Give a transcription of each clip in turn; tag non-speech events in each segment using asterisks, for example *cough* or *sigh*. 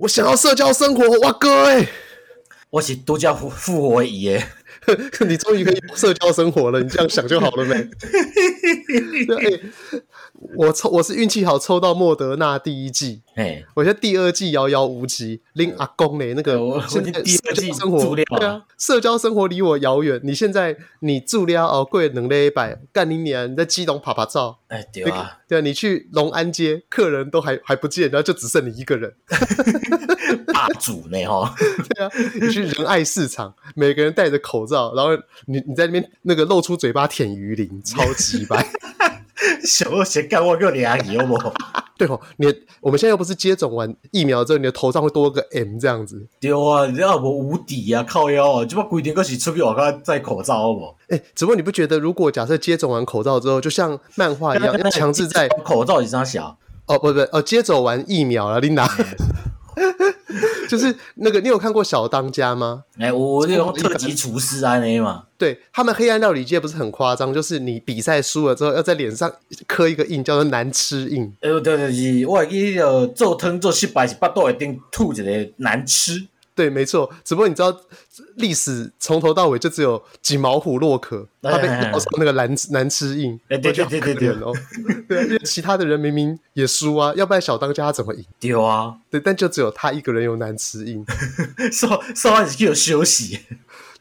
我想要社交生活，哇哥哎、欸，我是独家复复活仪耶。*laughs* 你终于可以有社交生活了，你这样想就好了没？对、欸，我抽我是运气好抽到莫德纳第一季，哎，我觉得第二季遥遥无期。拎阿公嘞，那个现在社交生活对啊，社交生活离我遥远。你现在你住了哦，贵两礼拜，干你娘！你在基隆趴趴走，哎对啊，对啊，你去龙安街，客人都还还不见，然后就只剩你一个人，*laughs* 霸主呢哈？*laughs* 对啊，你去仁爱市场，每个人戴着口罩，然后你你在那边那个露出嘴巴舔鱼鳞，超级白。*laughs* *laughs* 小鞋干我够两亿好不？*laughs* 对哦，你我们现在又不是接种完疫苗之后，你的头上会多个 M 这样子。对啊，你要我无敌啊，靠腰啊，就把规定个是出去外口戴口罩好不？哎，只不过你不觉得，如果假设接种完口罩之后，就像漫画一样，要强制在 *laughs* 口罩以上小？哦，不不哦，接种完疫苗了，琳达。*laughs* 就是那个，你有看过小当家吗？哎、欸，我那种特级厨师啊，那嘛。对，他们黑暗料理界不是很夸张，就是你比赛输了之后，要在脸上刻一个印，叫做难吃印。哎、欸，对对对，我还记得做汤做失败是巴肚一定吐一个难吃。对，没错。只不过你知道，历史从头到尾就只有几毛虎洛可，他被咬上那个难难吃印。哎，对对对对对哦，对，因为其他的人明明也输啊，要不然小当家他怎么赢？对啊，对，但就只有他一个人有难吃印，*laughs* 说说完就有休息。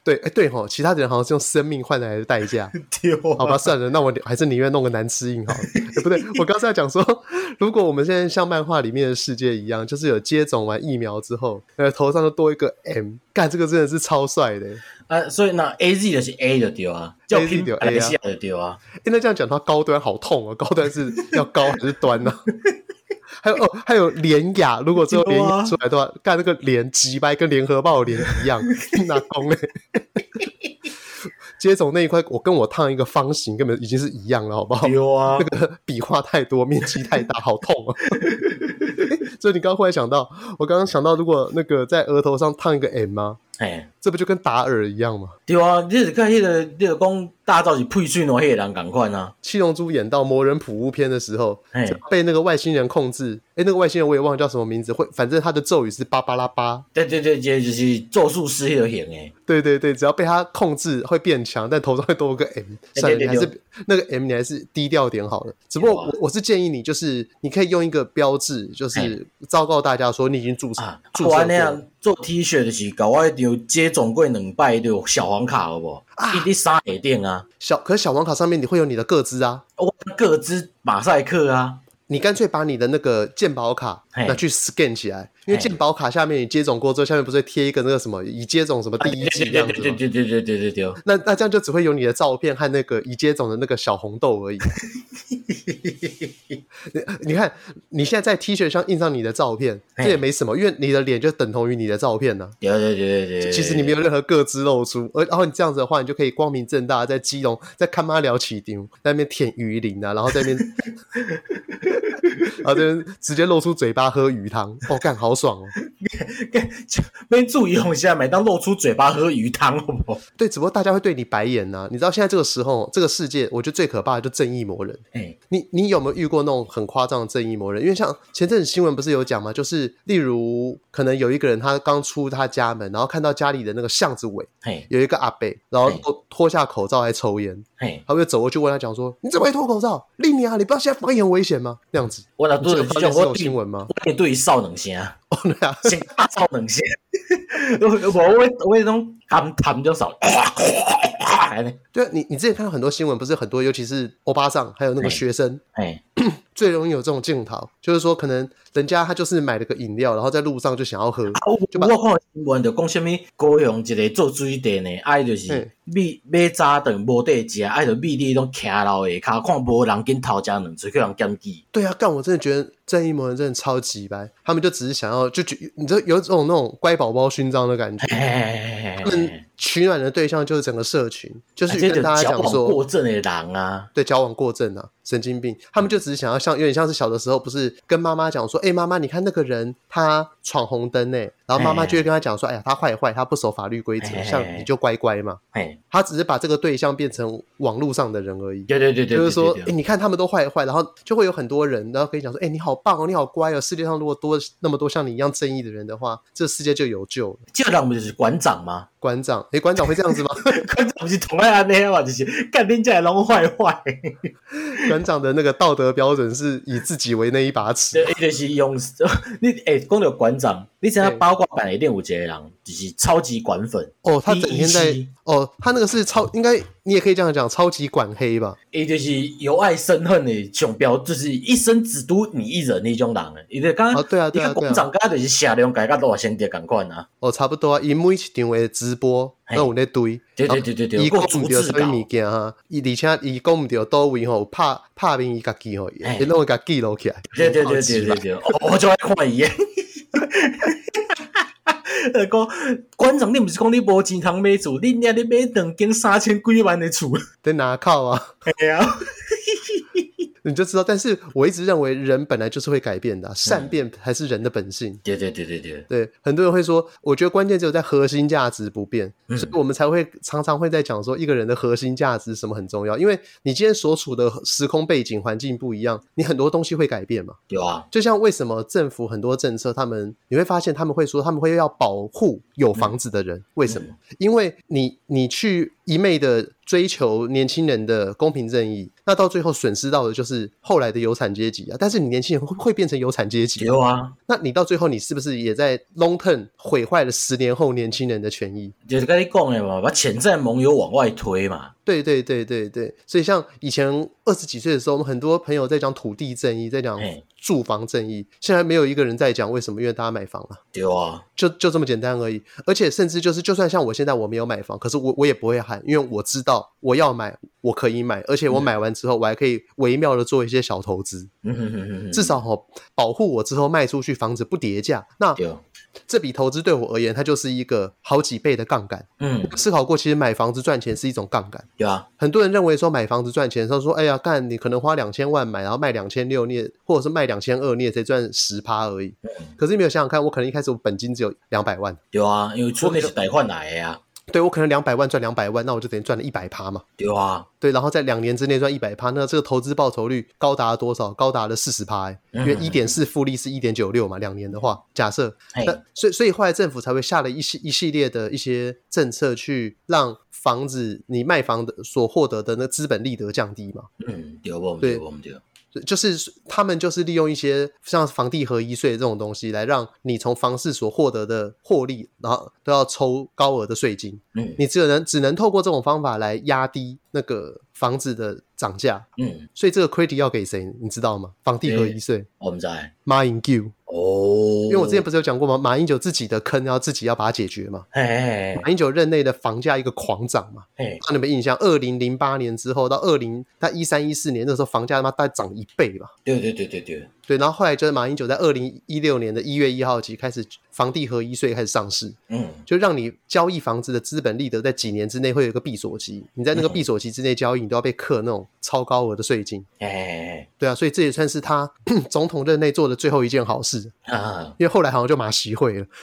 对，哎，对吼，其他的人好像是用生命换来的代价。*laughs* 好吧，算了，那我还是宁愿弄个难吃印好了。欸、*laughs* 不对，我刚才讲说，如果我们现在像漫画里面的世界一样，就是有接种完疫苗之后，呃，头上就多一个 M，干这个真的是超帅的。啊，所以那 A Z 的是 A 的丢啊，叫 A Z 的 A 啊，对啊。哎，那这样讲，它高端好痛啊，高端是要高还是端呢？*laughs* 还有哦，还有联雅，如果之后联雅出来的话，干、啊、那个联击败跟联合报脸一样，*laughs* 拿弓嘞。接种那一块，我跟我烫一个方形，根本已经是一样了，好不好？有啊，*laughs* 那个笔画太多，面积太大，好痛 *laughs* 啊！所以你刚刚忽然想到，我刚刚想到，如果那个在额头上烫一个 M 吗？哎，这不就跟打耳一样吗？对啊，你是看那个那个讲大招是配水侬，那个人赶快啊！七龙珠演到魔人普乌篇的时候，被那个外星人控制。哎，那个外星人我也忘了叫什么名字，会反正他的咒语是巴巴拉巴。对对对，这就是咒术师那个型诶。对对对，只要被他控制会变强，但头上会多个 M。算了，你还是那个 M，你还是低调点好了。只不过我我是建议你，就是你可以用一个标志，就是昭告大家说你已经注册注册过。做 T 恤的是搞我有接种柜两摆的小黄卡好不好？啊，一滴三个点啊。小可是小黄卡上面你会有你的个资啊，我个资马赛克啊。你干脆把你的那个健保卡拿去 scan 起来，因为健宝卡下面你接种过之后，下面不是贴一个那个什么已接种什么第一剂这样子吗？对对对对对对对。那那这样就只会有你的照片和那个已接种的那个小红豆而已。*laughs* 你看，你现在在 T 恤上印上你的照片，这也没什么，因为你的脸就等同于你的照片呢。对对对对对。其实你没有任何各自露出，而然后你这样子的话，你就可以光明正大在基隆在看妈聊起丁，在那边舔鱼鳞啊，然后在那边，*laughs* 然后这边直接露出嘴巴喝鱼汤，哦，干好。爽哦！*laughs* 干，没注意红虾，每当露出嘴巴喝鱼汤，好不好？*laughs* 对，只不过大家会对你白眼呐、啊。你知道现在这个时候，这个世界，我觉得最可怕的就正义魔人。哎、欸，你你有没有遇过那种很夸张的正义魔人？因为像前阵子新闻不是有讲吗？就是例如可能有一个人他刚出他家门，然后看到家里的那个巷子尾，嘿，有一个阿伯，然后脱脱下口罩来抽烟，嘿，他会走过去问他讲说：“你怎么会脱口罩？丽妮啊，你不知道现在方言危险吗？”那样子。我那都是这种新闻吗？我对于少能先哦，对啊，性大超能性。我我我为那种感叹这首。就少。*laughs* 对啊，你你之前看到很多新闻，不是很多，尤其是欧巴上，还有那个学生，哎，*clears throat* 最容易有这种镜头，就是说可能人家他就是买了个饮料，然后在路上就想要喝，啊、就把我看新闻就讲什么高雄一个做水电的，爱就是米买早顿无得食，爱就米粒拢徛老下骹，看无人跟头家两嘴去人检举。对啊，干我真的觉得正义魔人真的超级白，他们就只是想要就觉，你知道有这种那种乖宝宝勋章的感觉。他们取暖的对象就是整个社群，就是跟大家讲说过正的狼啊，对，矫枉过正啊。神经病，他们就只是想要像有点像是小的时候，不是跟妈妈讲说，哎、欸，妈妈，你看那个人他闯红灯呢，然后妈妈就会跟他讲说，哎呀，他坏坏，他不守法律规则，像你就乖乖嘛。他只是把这个对象变成网络上的人而已。对对对对，就是说，哎，你看他们都坏坏，然后就会有很多人，然后可以讲说，哎，你好棒哦，你好乖哦。世界上如果多那么多像你一样正义的人的话，这世界就有救了。这不就是馆长吗？馆长，哎，馆长会这样子吗？*laughs* 馆长不是同样那样嘛，就是干天家拢坏坏。*laughs* 馆长的那个道德标准是以自己为那一把尺，对，就是用 *laughs* 你哎，讲到馆长，你知道八卦版里面有一个人，就是超级管粉哦，他整天在哦，他那个是超，应该你也可以这样讲，超级管黑吧？伊就是由爱生恨的总标，就是一生只独你一人那种人。因为刚刚对啊，对啊，馆长刚刚就是下量改个多少先跌，赶快啊！哦，差不多啊，因每一场的直播都有那堆，对对对对对，伊讲唔到什么物件哈，伊而且伊讲唔到到位吼，拍拍面伊家己吼，伊拢会家记录起来。对对对对对对，我就爱看伊。*laughs* 呃，讲馆长，你毋是讲你无钱通买厝，你你你买两间三千几万的厝，在哪靠啊？对啊。你就知道，但是我一直认为人本来就是会改变的，啊，善变还是人的本性。对对对对对，对，很多人会说，我觉得关键只有在核心价值不变，嗯，所以我们才会常常会在讲说，一个人的核心价值什么很重要，因为你今天所处的时空背景环境不一样，你很多东西会改变嘛。有啊，就像为什么政府很多政策，他们你会发现他们会说他们会要保护有房子的人，嗯，为什么？因为你你去一昧的。追求年轻人的公平正义，那到最后损失到的就是后来的有产阶级啊！但是你年轻人会会变成有产阶级？有啊，那你到最后你是不是也在 long term 毁坏了十年后年轻人的权益？就是跟你讲的嘛，把潜在盟友往外推嘛。对对对对对，所以像以前二十几岁的时候，我们很多朋友在讲土地正义，在讲住房正义，现在没有一个人在讲为什么，因为大家买房了。有啊，就就这么简单而已。而且甚至就是，就算像我现在我没有买房，可是我我也不会喊，因为我知道我要买，我可以买，而且我买完之后，我还可以微妙的做一些小投资，至少哈保护我之后卖出去房子不跌价。那这笔投资对我而言，它就是一个好几倍的杠杆。嗯，思考过，其实买房子赚钱是一种杠杆。对啊，很多人认为说买房子赚钱，他说：“哎呀，干你可能花两千万买，然后卖两千六，你也或者是卖两千二，你也才赚十趴而已。嗯”可是你没有想想看，我可能一开始我本金只有两百万。有啊，因为出那是贷款来的呀。对，我可能两百万赚两百万，那我就等于赚了一百趴嘛。对啊，对，然后在两年之内赚一百趴，那这个投资报酬率高达了多少？高达了四十趴，因为一点四复利是一点九六嘛，两年的话，假设，那所以所以后来政府才会下了一系一系列的一些政策，去让房子你卖房的所获得的那资本利得降低嘛。嗯，有不？对，我们就。就是他们就是利用一些像房地合一税这种东西，来让你从房市所获得的获利，然后都要抽高额的税金。嗯，你只能只能透过这种方法来压低那个房子的涨价。嗯，所以这个 credit 要给谁？你知道吗？房地合一税。我们在马英九。哦，因为我之前不是有讲过吗？马英九自己的坑要自己要把它解决嘛。嘿嘿嘿，马英九任内的房价一个狂涨嘛。哎，看你们印象，二零零八年之后到二零他一三一四年那时候，房价他妈大概涨一倍吧。对对对对对。对，然后后来就是马英九在二零一六年的一月一号起开始房地合一税开始上市，嗯，就让你交易房子的资本利得在几年之内会有一个闭锁期，你在那个闭锁期之内交易，你都要被课那种超高额的税金。哎，对啊，所以这也算是他 *clears throat* 总统任内做的最后一件好事啊，因为后来好像就马习会了。*laughs*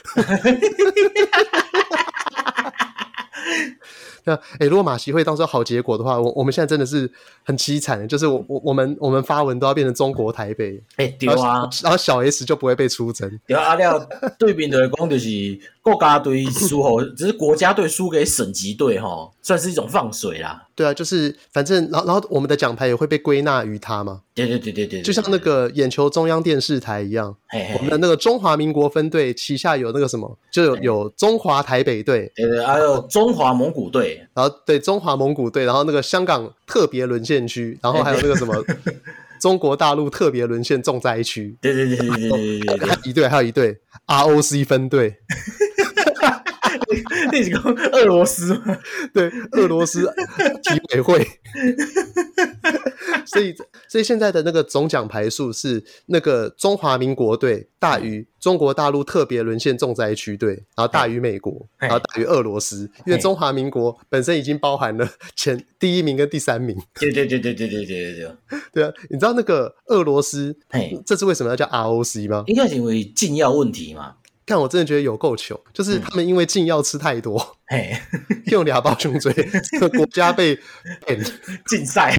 那哎，如果马习会当时好结果的话，我我们现在真的是很凄惨，就是我我我们我们发文都要变成中国台北，哎，对啊，然后小 S 就不会被出征。对啊，了对面的讲就是国家队输吼，只是国家队输给省级队哈，算是一种放水啦。对啊，就是反正然后然后我们的奖牌也会被归纳于他嘛。对对对对对，就像那个眼球中央电视台一样，嘿嘿嘿，我们的那个中华民国分队旗下有那个什么，就有有中华台北队，对对，还有中华蒙古队，然后对中华蒙古队，然后那个香港特别沦陷区，然后还有那个什么中国大陆特别沦陷重灾区，对对对对对对对，一队还有一队 ROC 分队。那几个俄罗斯吗？对，俄罗斯体委会。所以，所以现在的那个总奖牌数是那个中华民国队大于中国大陆特别沦陷重灾区队，然后大于美国，然后大于俄罗斯。因为中华民国本身已经包含了前第一名跟第三名。对对对对对对对对对。*laughs* 对啊，你知道那个俄罗斯，这是为什么要叫 ROC 吗？应该是因为禁药问题嘛。看，我真的觉得有够糗，就是他们因为禁药吃太多，嘿、嗯，*laughs* 用俩包胸椎，这个国家被禁赛。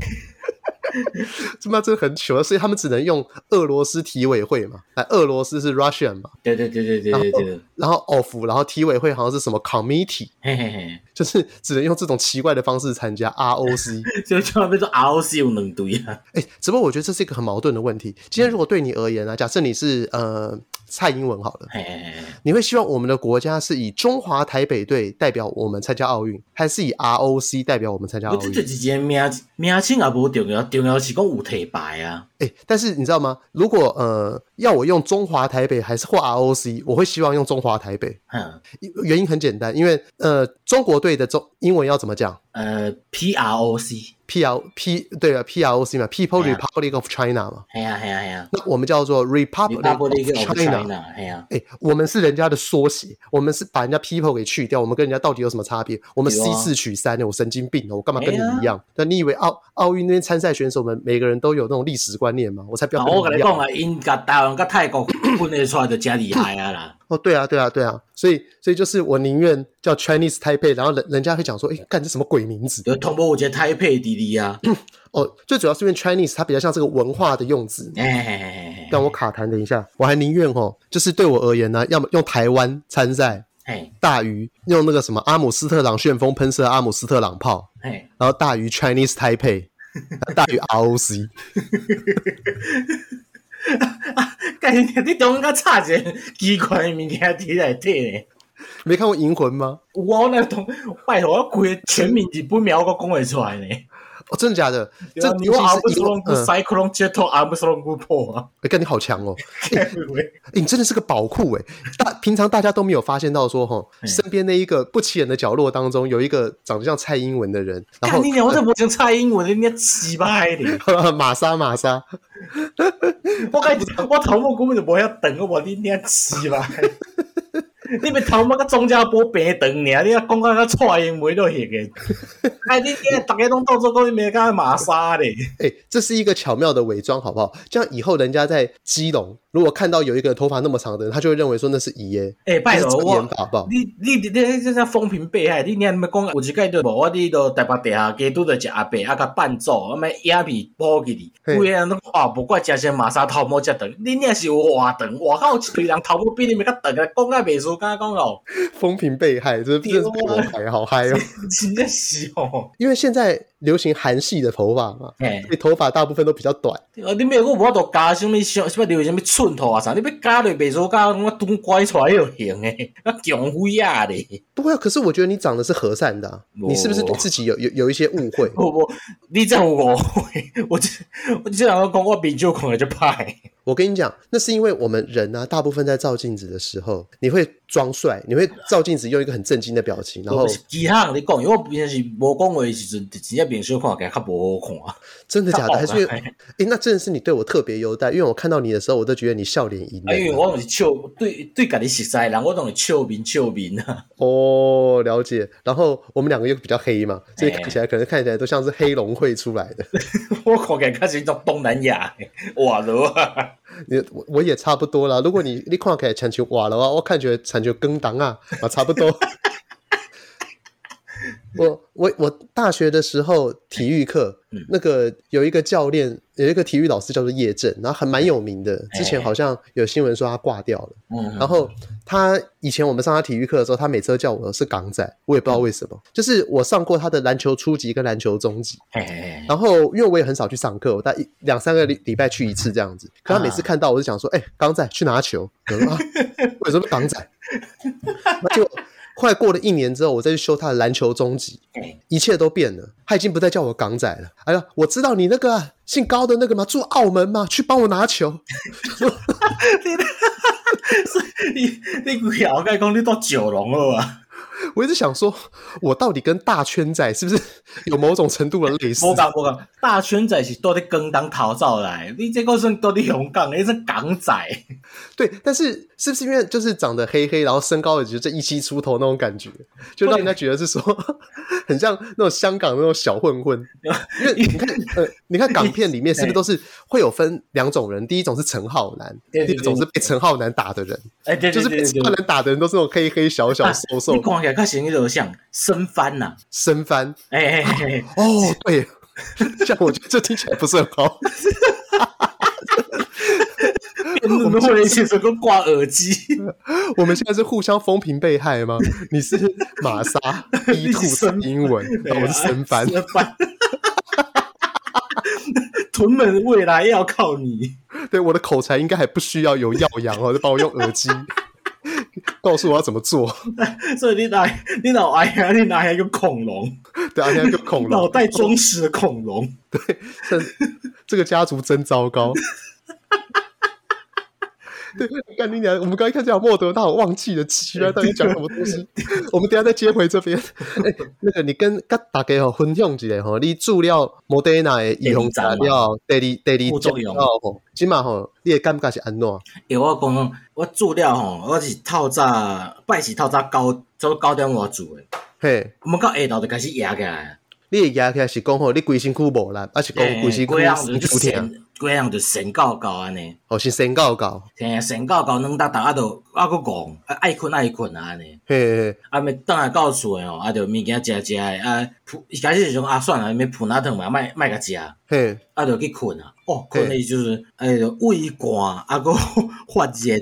*laughs* 这妈真的很糗，所以他们只能用俄罗斯体委会嘛，哎，俄罗斯是 Russian 嘛，对对对对对对对，然后，of，然后体委会好像是什么 committee，嘿嘿嘿，就是只能用这种奇怪的方式参加 ROC，就千万别说 ROC 有能对啊，哎，只不过我觉得这是一个很矛盾的问题。今天如果对你而言啊，假设你是呃。蔡英文好了，你会希望我们的国家是以中华台北队代表我们参加奥运，还是以 ROC 代表我们参加奥运？这这名名称重要，重要是讲有铁牌啊。哎、欸，但是你知道吗？如果呃要我用中华台北还是或 ROC，我会希望用中华台北。嗯，原因很简单，因为呃中国队的中英文要怎么讲？呃，P R O C P R P 对啊，P R O C 嘛，People Republic of China 嘛，哎呀哎呀哎呀，那我们叫做 Republic of China，哎呀，哎，我们是人家的缩写，我们是把人家 People 给去掉，我们跟人家到底有什么差别？我们 C 四取三，我神经病哦，我干嘛跟你一样？那你以为奥奥运那边参赛选手们每个人都有那种历史观念嘛？我才不要。我跟你讲啊，英甲台湾跟泰国分得出来的真厉害啊啦。哦，对啊，对啊，对啊，所以，所以就是我宁愿叫 Chinese Taipei，然后人人家会讲说，哎，干这什么鬼名字？有同胞我觉得 Taipei 滴滴啊。*coughs* 哦，最主要是因为 Chinese 它比较像这个文化的用字。哎，让我卡弹，等一下，我还宁愿哦，就是对我而言呢，要么用台湾参赛，哎，大于用那个什么阿姆斯特朗旋风喷射阿姆斯特朗炮，哎，然后大于 Chinese Taipei，大于 ROC。啊！干你你中间差一个奇怪的物件伫内底呢？没看过《银魂》吗？我那同拜托，我规个全名字不秒我讲会出来呢。哦，真的假的？这你阿姆斯隆跟赛克隆接头阿姆斯隆不破啊！哎，干你好强哦！*laughs* 哎，你真的是个宝库哎！大平常大家都没有发现到说哈，身边那一个不起眼的角落当中有一个长得像蔡英文的人。然后你我怎么像蔡英文？人家奇葩一点。玛莎玛莎，我我头目根本就不要等我，你你奇葩。你别头毛个钟家波平长尔，你啊讲个个蔡英文都行个，*laughs* 哎，你你大家拢到做讲你没干玛莎嘞？哎，这是一个巧妙的伪装，好不好？这样以后人家在基隆，如果看到有一个头发那么长的人，他就会认为说那是姨耶。哎，拜托我，你你你你这叫风评被害，你你还没讲有一个对无？我伫都台北地下街拄着一阿伯啊，甲伴奏，啊咪影片播给你，规个人拢话不怪，真是玛莎头毛遮长，你你也是有话长，外口有一堆人头毛比你们较长，讲啊袂输。刚刚讲哦，*laughs* 风评被害，这真是被我害，好嗨哦！*laughs* 真的是哦，因为现在流行韩系的头发嘛，所以头发大部分都比较短。呃，你没有我都加什么什什么流行什么寸头啊啥？你别加了别说加我断拐出来又行诶，那 *laughs* 强灰啊的。不会，可是我觉得你长得是和善的，你是不是对自己有有有一些误会？*laughs* 不不，你这样误会，我这 *laughs* 我这两个讲我比较可能就怕。我跟你讲，那是因为我们人啊，大部分在照镜子的时候，你会装帅，你会照镜子用一个很震惊的表情，然后其他人你讲，因为我平常是无讲话的时阵，直接面相看起来较无好看啊。真的假的？还是哎、欸，那真的是你对我特别优待，因为我看到你的时候，我都觉得你笑脸迎人。因为我是笑对对，家己熟悉的人，我都是笑面笑面啊。哦，了解。然后我们两个又比较黑嘛，所以看起来可能看起来都像是黑龙会出来的。*laughs* 我看起来像东南亚瓦罗啊。你我我也差不多啦。如果你你看起来像瓦的话，我看起就跟当啊，啊差不多。我我我大学的时候体育课，嗯、那个有一个教练，有一个体育老师叫做叶正，然后还蛮有名的。之前好像有新闻说他挂掉了。嗯、然后他以前我们上他体育课的时候，他每次都叫我是港仔，我也不知道为什么。嗯、就是我上过他的篮球初级跟篮球中级。然后因为我也很少去上课，我大两三个礼礼拜去一次这样子。可他每次看到我就想说：“哎、啊，港仔去拿球。我说”啊，*laughs* 为什么港仔？*laughs* 那就。快过了一年之后，我再去修他的篮球中级，一切都变了。他已经不再叫我港仔了。哎呀，我知道你那个、啊、姓高的那个吗？住澳门吗？去帮我拿球。*laughs* 你 *laughs* *laughs* 你你鬼后盖讲你到九龙了吧？我一直想说，我到底跟大圈仔是不是有某种程度的类似？我讲我讲，大圈仔是到底跟当逃走来，你这个是到底香港，你是港仔。对，但是是不是因为就是长得黑黑，然后身高也就这一七出头那种感觉，就让人家觉得是说很像那种香港那种小混混？因为你看，呃，你看港片里面是不是都是会有分两种人？第一种是陈浩南，第二种是被陈浩南打的人。哎，对，就是被陈浩南打的人都是那种黑黑小小瘦瘦。看起来像那种像生番呐，生番。哎哎哎，哦，对。*laughs* 这样我觉得这听起来不是很好。我们会一起说个挂耳机。我们现在是互相风评被害吗？你是玛莎 *laughs* 兔是英文，我是神番。屯门未来要靠你。对，我的口才应该还不需要有耀阳哦，就帮我用耳机 *laughs* 告诉我要怎么做。*laughs* 所以你来，你老哎呀，你拿一个恐龙，*laughs* 对啊，一个恐龙，脑袋装屎的恐龙。对，这这个家族真糟糕。对，干你娘！我们刚才看这莫德纳，我忘记了，奇怪，到底讲什么东西？我们等下再接回这边。*laughs* 哎，那个，你跟大家吼分享一下吼，你注料莫德纳的预防材料，第二第二作用吼，起码吼，你的感觉是安怎？诶，我讲我注料吼，我是透早拜是透早九做九点我做的，嘿，我们到下昼就开始压起来。你会压起来是讲吼，你规身躯无力，还是讲规身躯身疼？规样就神高高安尼，哦是神高高，嘿神高高，软达达啊，都啊搁戆，啊爱困爱困啊安尼，嘿，啊咪等下到厝诶吼，啊着物件食食诶，啊铺一开始是讲啊算了，咪铺哪疼嘛，卖卖个食，嘿，啊着去困啊，哦困诶就是，哎着胃寒，啊搁 *laughs* 发热，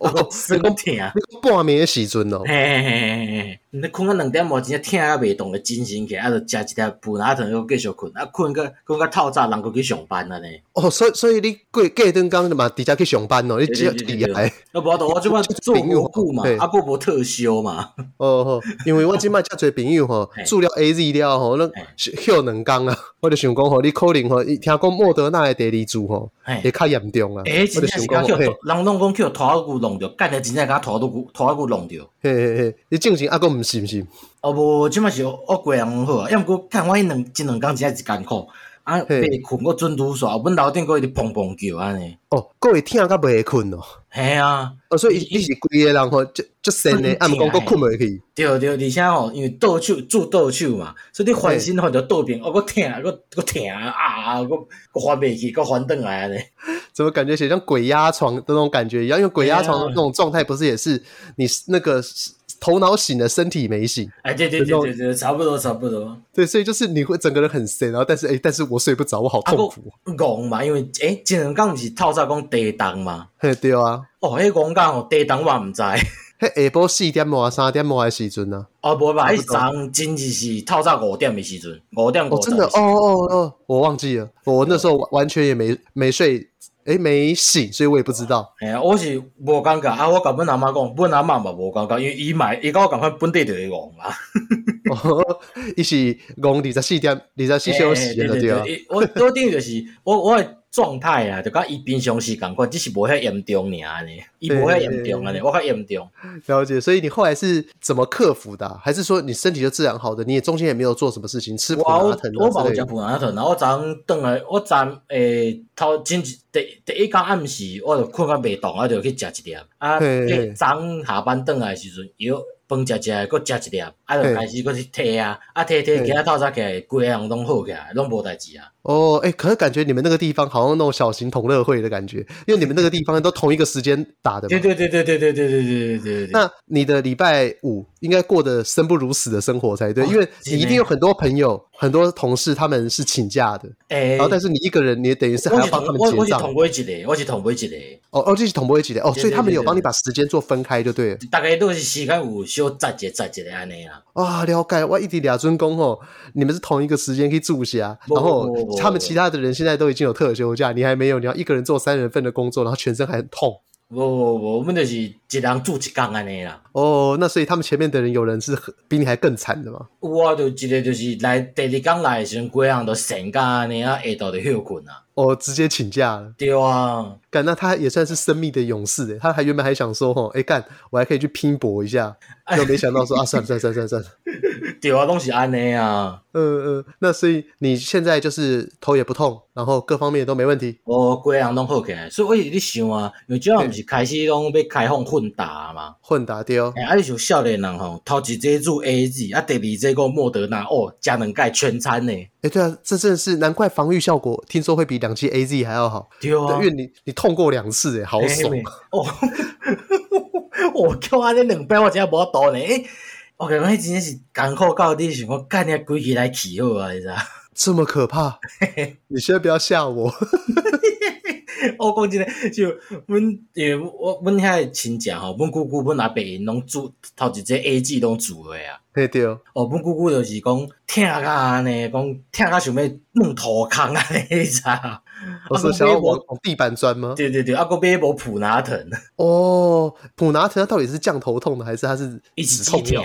哦身拢疼，*laughs* 半暝诶时阵咯，嘿嘿嘿嘿嘿，你困到两点无，真正疼啊袂动诶精神起来，啊着食一粒铺哪疼又继续困，啊困个困个透早，人搁去上班安尼。哦，所以所以你过过顿工嘛，直接去上班咯，你只要厉害。啊，无多，我即摆做无久嘛，啊，搁无特休嘛。*laughs* 哦吼，因为我即摆遮侪朋友吼，做了 A Z 了吼，那休两工啊，我就想讲吼，你可能吼，听讲莫德纳的第二组吼，会较严重啊。诶，真正是讲，人拢讲叫拖仔骨弄着，干的真正甲拖仔骨拖仔骨弄着。嘿嘿嘿，你正常啊，搁毋是毋是？哦无，即摆是我过人好啊，要毋过看我迄两即两工真正是艰苦。啊，被困我准拄煞，阮楼顶阁一直砰砰叫安尼。哦，阁会疼甲袂困哦。嘿啊，哦，所以你是规个人吼，就就神诶，啊，毋讲阁困袂去。对对，而且吼，因为倒手做倒手嘛，所以你翻身吼就倒边，哦，阁疼，阁阁疼啊，阁阁翻袂去，阁翻转来安尼。*laughs* 怎么感觉像鬼压床的那种感觉一样？因为鬼压床的那种状态，不是也是你那个。头脑醒了，身体没醒。哎，对对对对对，差不多差不多。对，所以就是你会整个人很神，然后但是哎，但是我睡不着，我好痛苦。戆嘛，因为哎，前两天不是透早讲低档嘛？嘿，对啊。哦，迄讲讲哦，低档我唔知。迄下晡四点半、三点半的时阵呢？哦，不吧，迄早真的是透早五点的时阵，五点五。真的哦哦哦，我忘记了，我那时候完全也没没睡。诶，没醒，所以我也不知道。哎呀，我是无感觉啊！我甲阮阿妈讲，阮阿妈嘛无感觉，因为伊买伊甲我讲款本地就会戆啊。*laughs* 哦，伊是戆二十四点，二十四小时的对啊。我我等于就是我我的状态啊，就甲伊平常时共款，只是无遐严重尔呢。伊无遐严重啊呢，我较严重。了解，所以你后来是怎么克服的？还是说你身体就自然好的？你也中间也没有做什么事情，吃普拿。我我冇食普拿疼，然后我昨昏转来，我昨诶头前第第一工暗时，我就困到袂动，我就去食一粒。啊，昨昏下班转来时阵，有饭食食，搁食一粒，啊，就开始搁去退啊，啊退退，其他透早起来，规个人拢好起来，拢无代志啊。哦，哎，可是感觉你们那个地方好像那种小型同乐会的感觉，因为你们那个地方都同一个时间打的。对对对对对对对对对对对。那你的礼拜五应该过得生不如死的生活才对，因为你一定有很多朋友、很多同事他们是请假的，哎，然后但是你一个人，你等于是还要帮他们结账。同归一个，我是同归一个。哦哦，这是同归一个哦，所以他们有帮你把时间做分开就对了。大概都是时间有小杂节杂节的安尼啦。啊，了解。我一直俩尊公哦，你们是同一个时间可以住下，然后他们其他的人。现在都已经有特休假，你还没有，你要一个人做三人份的工作，然后全身还很痛。不不不，我们就是一人住一工安尼啦。哦，那所以他们前面的人有人是比你还更惨的吗？我就记得就是来第二工来的时候，规人都神干安尼啊，下昼就休困啊。哦，直接请假了。对啊，干，那他也算是生命的勇士诶，他还原本还想说吼，哎干，我还可以去拼搏一下，*laughs* 就没想到说啊，算了算了算了算了。对啊，东西安尼啊。嗯嗯，那所以你现在就是头也不痛，然后各方面都没问题。哦，规人拢好起来，所以我一直想啊，因为主要不是开始拢要开放混打嘛，混打对。哎，啊，你像少年人吼，头一剂做 AZ，啊，第二剂个莫德纳，哦，加两盖全餐呢。哎，对啊，这真的是难怪防御效果，听说会比两剂 AZ 还要好。对啊，因为你你痛过两次，哎，好爽。哦，*laughs* 我叫安尼两杯，我真无多呢。我感觉迄真正是艰苦到底想讲干遐规气来起好啊，你知道？*laughs* 这么可怕？*laughs* 你先不要吓我。*laughs* 我讲真诶，就阮因为我阮遐诶亲戚吼，阮姑姑、阮阿伯因拢住头一节 A G 拢住诶啊。嘿对哦，阮姑姑就是讲疼甲安尼，讲疼甲想要弄土坑安尼，你知？*laughs* 我是想要往地板钻吗？对对对，阿哥买一包普拿疼。哦，普拿疼到底是降头痛的，还是它是一直痛的？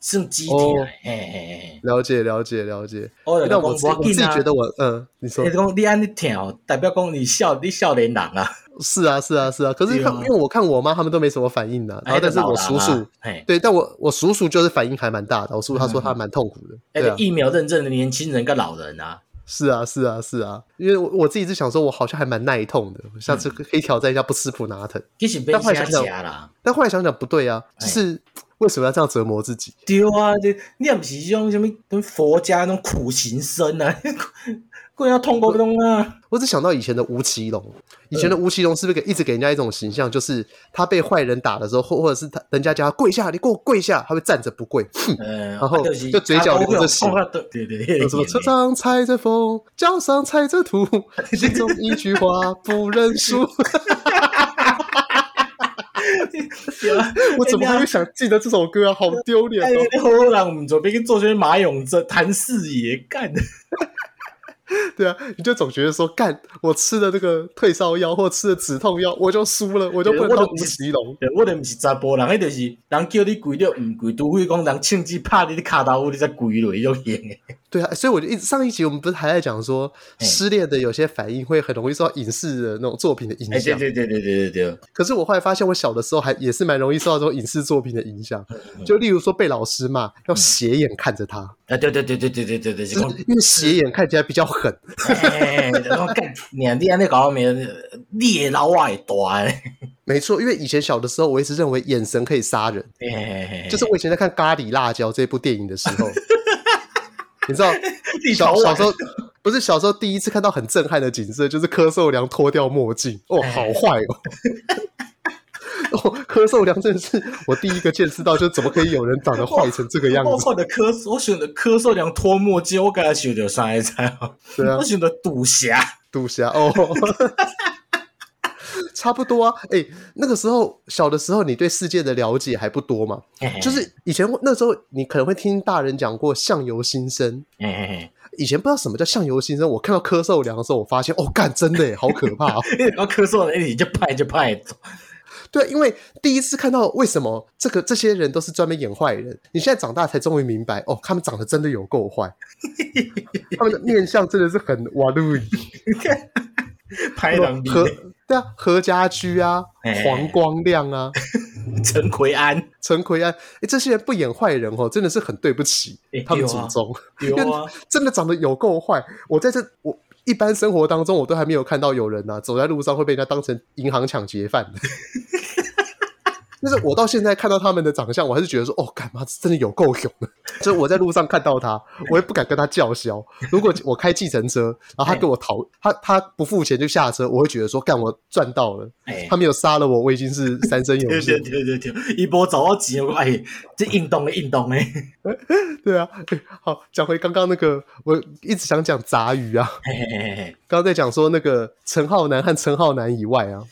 是肌痛。哎了解了解了解。哦，那我我自己觉得我嗯，你说，你讲你安尼疼，代表讲你笑你笑脸人啊。是啊是啊是啊，可是看因为我看我妈他们都没什么反应的，然后但是我叔叔，对，但我我叔叔就是反应还蛮大的，我叔叔他说他蛮痛苦的。哎，疫苗认证的年轻人跟老人啊。是啊，是啊，是啊，因为我我自己是想说，我好像还蛮耐痛的，下次可以挑战一下不吃普拿疼。但后来想想，但后来想想不对啊，就是为什么要这样折磨自己？对啊，你也不是用什么跟佛家那种苦行僧啊。*laughs* 更要痛过东啊！我只想到以前的吴奇隆，以前的吴奇隆是不是给一直给人家一种形象，就是他被坏人打的时候，或或者是他人家叫他跪下，你给我跪下，他会站着不跪，然后就嘴角流着血，对对对，什么车上踩着风，脚上踩着土，心中一句话不认输。*laughs* *laughs* 我怎么还会想记得这首歌啊？好丢脸哦！后来我们左边跟做些马永泽谈四爷干。*laughs* 对啊，你就总觉得说，干我吃了这个退烧药或吃了止痛药，我就输了，我就不能当吴奇隆。我都不是查甫人，迄就是人叫你跪就唔跪，除非讲人趁机拍你的卡刀，你再跪落就赢。对啊，所以我就一直上一集我们不是还在讲说，失恋的有些反应会很容易受到影视的那种作品的影响。对对对对对对对。可是我后来发现，我小的时候还也是蛮容易受到这种影视作品的影响。就例如说被老师骂，要斜眼看着他。啊，对对对对对对对对，因为斜眼看起来比较狠。哎，我干，你你那搞没猎老外短。*laughs* 没错，因为以前小的时候，我一直认为眼神可以杀人。就是我以前在看《咖喱辣椒》这部电影的时候。*laughs* 你知道 *laughs* 小小时候不是小时候第一次看到很震撼的景色，就是柯受良脱掉墨镜哦，好坏哦！*laughs* 哦，柯受良真的是我第一个见识到，就怎么可以有人长得坏成这个样子？我选的柯，我选的柯受良脱墨镜，我刚才选的啥菜啊？对啊，我选的赌侠，赌侠哦，差不多啊。哎，那个时候小的时候，你对世界的了解还不多嘛？就是以前那时候，你可能会听大人讲过相由心生。以前不知道什么叫相由心生，我看到柯受良的时候，我发现哦，干真的耶，好可怕哦！*laughs* 然后柯受良，你就派就派。对，因为第一次看到为什么这个这些人都是专门演坏人，你现在长大才终于明白哦，他们长得真的有够坏，*laughs* 他们的面相真的是很哇路易，*laughs* *laughs* 拍档何对啊，何家驹啊，黄光亮啊，*laughs* 陈奎安，陈奎安，哎，这些人不演坏人哦，真的是很对不起他们祖宗，因为真的长得有够坏，我在这我。一般生活当中，我都还没有看到有人呐、啊，走在路上会被人家当成银行抢劫犯。*laughs* 但是我到现在看到他们的长相，我还是觉得说，哦，干嘛真的有够勇的。所以我在路上看到他，我也不敢跟他叫嚣。如果我开计程车，然后他跟我逃，他他不付钱就下车，我会觉得说，干我赚到了。他没有杀了我，我已经是三生有幸。对对对对，一波找到几个，哎，这运动的运动哎。*laughs* 对啊，好，讲回刚刚那个，我一直想讲杂鱼啊。刚刚在讲说那个陈浩南和陈浩南以外啊，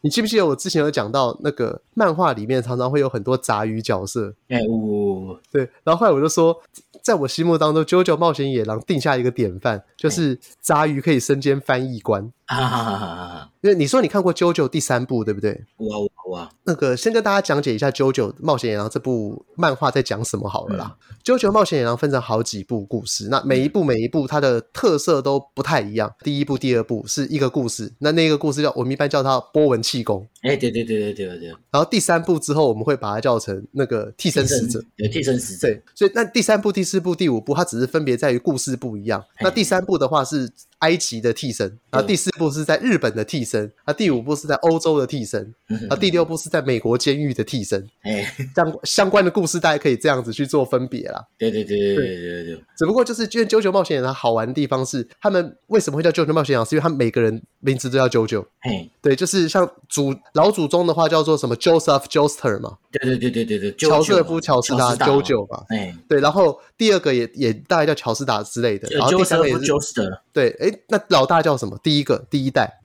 你记不记得我之前有讲到那个漫画里面常常会有很多杂鱼角色？哎，呜，对，然后后来我就说，在我心目当中，《JoJo 冒险野狼》定下一个典范，就是杂鱼可以身兼翻译官。哈哈哈哈哈！因为你说你看过《JoJo》第三部，对不对？哇哇哇！那个先跟大家讲解一下《JoJo 冒险野狼》这部漫画在讲什么好了啦。嗯《JoJo 冒险野狼》分成好几部故事，那每一部每一部它的特色都不太一样。第一部、第二部是一个故事，那那个故事叫我们一般叫它波纹气功。哎，对对对对对对。然后第三部之后，我们会把它叫成那个替身使者。有替身使者。对，所以那第三部、第四部、第五部，它只是分别在于故事不一样。那第三部的话是埃及的替身，然后第四部是在日本的替身，啊，第五部是在欧洲的替身，啊，第六部是在美国监狱的替身。哎，相相关的故事大家可以这样子去做分别啦。对对对对对对对。只不过就是因为《JoJo 冒险它》好玩的地方是，他们为什么会叫《JoJo 冒险？是因为他们每个人名字都叫 JoJo。哎，对，就是像祖老祖宗的话叫做什么 Joseph Joestar 嘛。对对对对对对，乔瑟夫乔斯达 JoJo 吧。哎，对，然后第二个也也大概叫乔斯达之类的，然后第三个也是 Joestar。对，哎，那老大叫什么？第一个第一代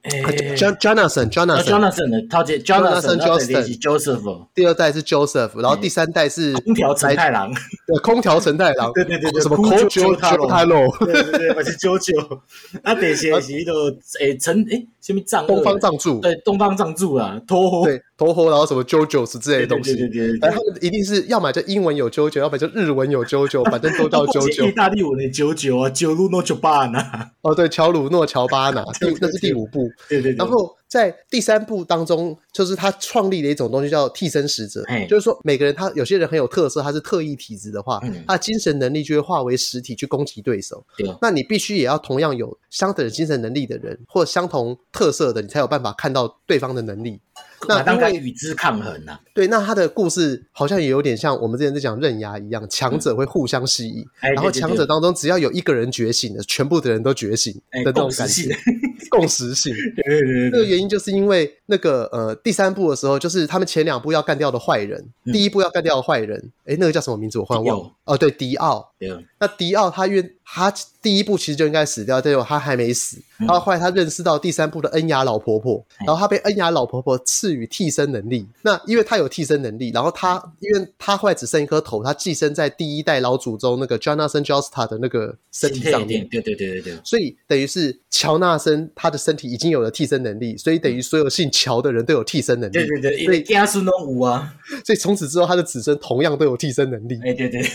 ，Jonathan，Jonathan，Jonathan，他叫 Jonathan，Joseph。第二代是 Joseph，然后第三代是空调陈太郎。对，空调陈太郎。*laughs* 对对对对，什么 JoJo Taro？对对对，我是 JoJo。*laughs* 啊，第四是那个诶，陈诶，什么藏？东方藏柱。对，东方藏柱啊，托。对，托，然后什么 JoJo 之类的东西。对对对，反正他们一定是要么就英文有 JoJo，要么就日文有 JoJo，*laughs* 反正都叫 JoJo。意大利文的 JoJo 啊，乔鲁诺乔巴纳。哦，对，乔鲁诺乔巴纳，那是第五部。对对。然后在第三部当中，就是他创立了一种东西叫替身使者，就是说每个人他有些人很有特色，他是特异体质的话，他的精神能力就会化为实体去攻击对手。那你必须也要同样有相等的精神能力的人，或相同特色的，你才有办法看到对方的能力。那当然与之抗衡呐。对，那他的故事好像也有点像我们之前在讲刃牙一样，强者会互相吸引，然后强者当中只要有一个人觉醒了，全部的人都觉醒的那种感觉。共识性。*laughs* 这个原因就是因为那个呃第三部的时候，就是他们前两部要干掉的坏人，第一部要干掉的坏人，哎，那个叫什么名字？我忽然忘了。哦，对，迪奥。那迪奥他愿他第一部其实就应该死掉，结果他还没死。然后后来他认识到第三部的恩雅老婆婆，然后他被恩雅老婆婆赐予替身能力。那因为他有替身能力，然后他因为他后来只剩一颗头，他寄生在第一代老祖宗那个 Jonathan Joestar 的那个身体上面。对对对对对。所以等于是乔纳森他的身体已经有了替身能力，所以等于所有姓乔的人都有替身能力。对对对，所以家孙都无啊。所以从此之后，他的子孙同样都有替身能力。哎，对对。*laughs*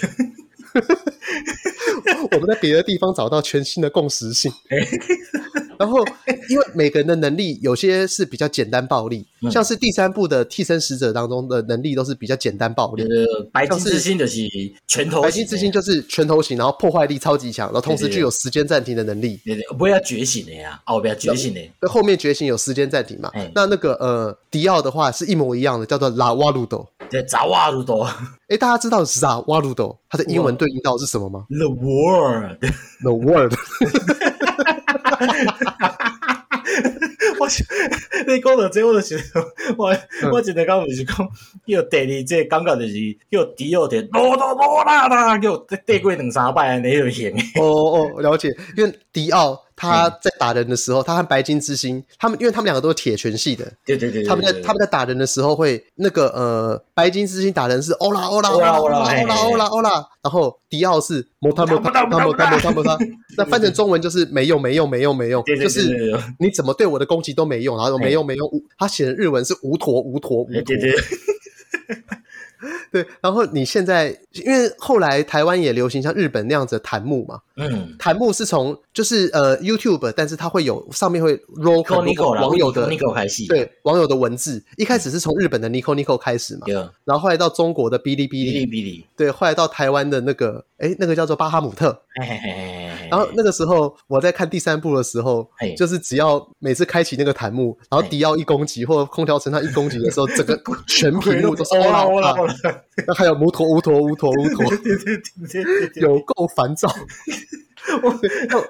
我们在别的地方找到全新的共识性。*laughs* 然后，因为每个人的能力有些是比较简单暴力，像是第三部的替身使者当中的能力都是比较简单暴力。白金之星就是拳头，白金之星就是拳头型，然后破坏力超级强，然后同时具有时间暂停的能力。对对，不要觉醒的呀，哦，不要觉醒的。那后面觉醒有时间暂停嘛？那那个呃，迪奥的话是一模一样的，叫做拉瓦鲁多。对，扎瓦鲁多。哎，大家知道扎瓦鲁多它的英文对应到是什么吗？The world。The world。*laughs* *laughs* 我 *laughs* 你讲到这，我就想，*laughs* 我我真的刚不是讲，叫第二这感觉就是叫迪奥的，罗罗罗啦啦，叫对过两三摆那就行。哦哦，了解，因为迪奥。他在打人的时候，他和白金之星，他们因为他们两个都是铁拳系的，对对对，他们在他们在打人的时候会那个呃，白金之星打人是欧啦欧啦欧啦欧啦欧啦欧啦欧啦，然后迪奥是摩他摩他摩他摩他摩他摩他，那翻成中文就是没用没用没用没用，就是你怎么对我的攻击都没用，然后没用没用，他写的日文是无陀无陀无陀。*laughs* 对，然后你现在，因为后来台湾也流行像日本那样子的弹幕嘛，嗯，弹幕是从就是呃 YouTube，但是它会有上面会 roll 很多网友的对网友的文字，一开始是从日本的 Nico Nico 开始嘛，然后后来到中国的哔哩哔哩，哔哩哔哩，对，后来到台湾的那个，哎，那个叫做巴哈姆特，然后那个时候我在看第三部的时候，就是只要每次开启那个弹幕，然后迪奥一攻击或空调乘上一攻击的时候，整个 *laughs* 全屏幕都是欧拉欧拉。那还有摩托乌陀乌陀乌陀，有够烦躁。我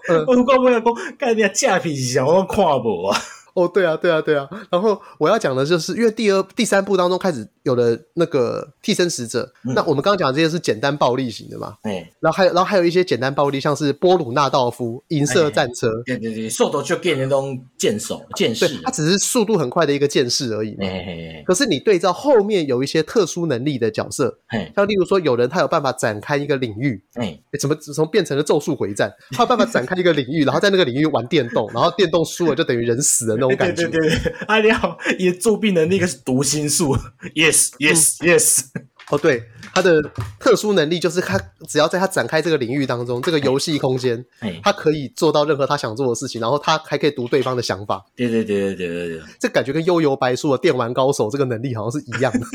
呃，我怪不要讲，看人家假皮是想我看无啊。哦，对啊，对啊，对啊。然后我要讲的就是，因为第二、第三部当中开始有了那个替身使者。嗯、那我们刚刚讲的这些是简单暴力型的嘛？哎、嗯，然后还有，然后还有一些简单暴力，像是波鲁纳道夫银色战车。对对对，速度就变成那种剑手剑士，他只是速度很快的一个剑士而已嘛。嗯、可是你对照后面有一些特殊能力的角色，嗯、像例如说有人他有办法展开一个领域，哎、嗯，怎么怎么变成了咒术回战？他有办法展开一个领域，然后在那个领域玩电动，然后电动输了就等于人死的那种。对对对对，阿廖也作弊的那个是读心术，yes yes yes。哦，对，他的特殊能力就是他只要在他展开这个领域当中，这个游戏空间，他可以做到任何他想做的事情，然后他还可以读对方的想法。对对对对对对对，这感觉跟悠游白书的电玩高手这个能力好像是一样的。*laughs*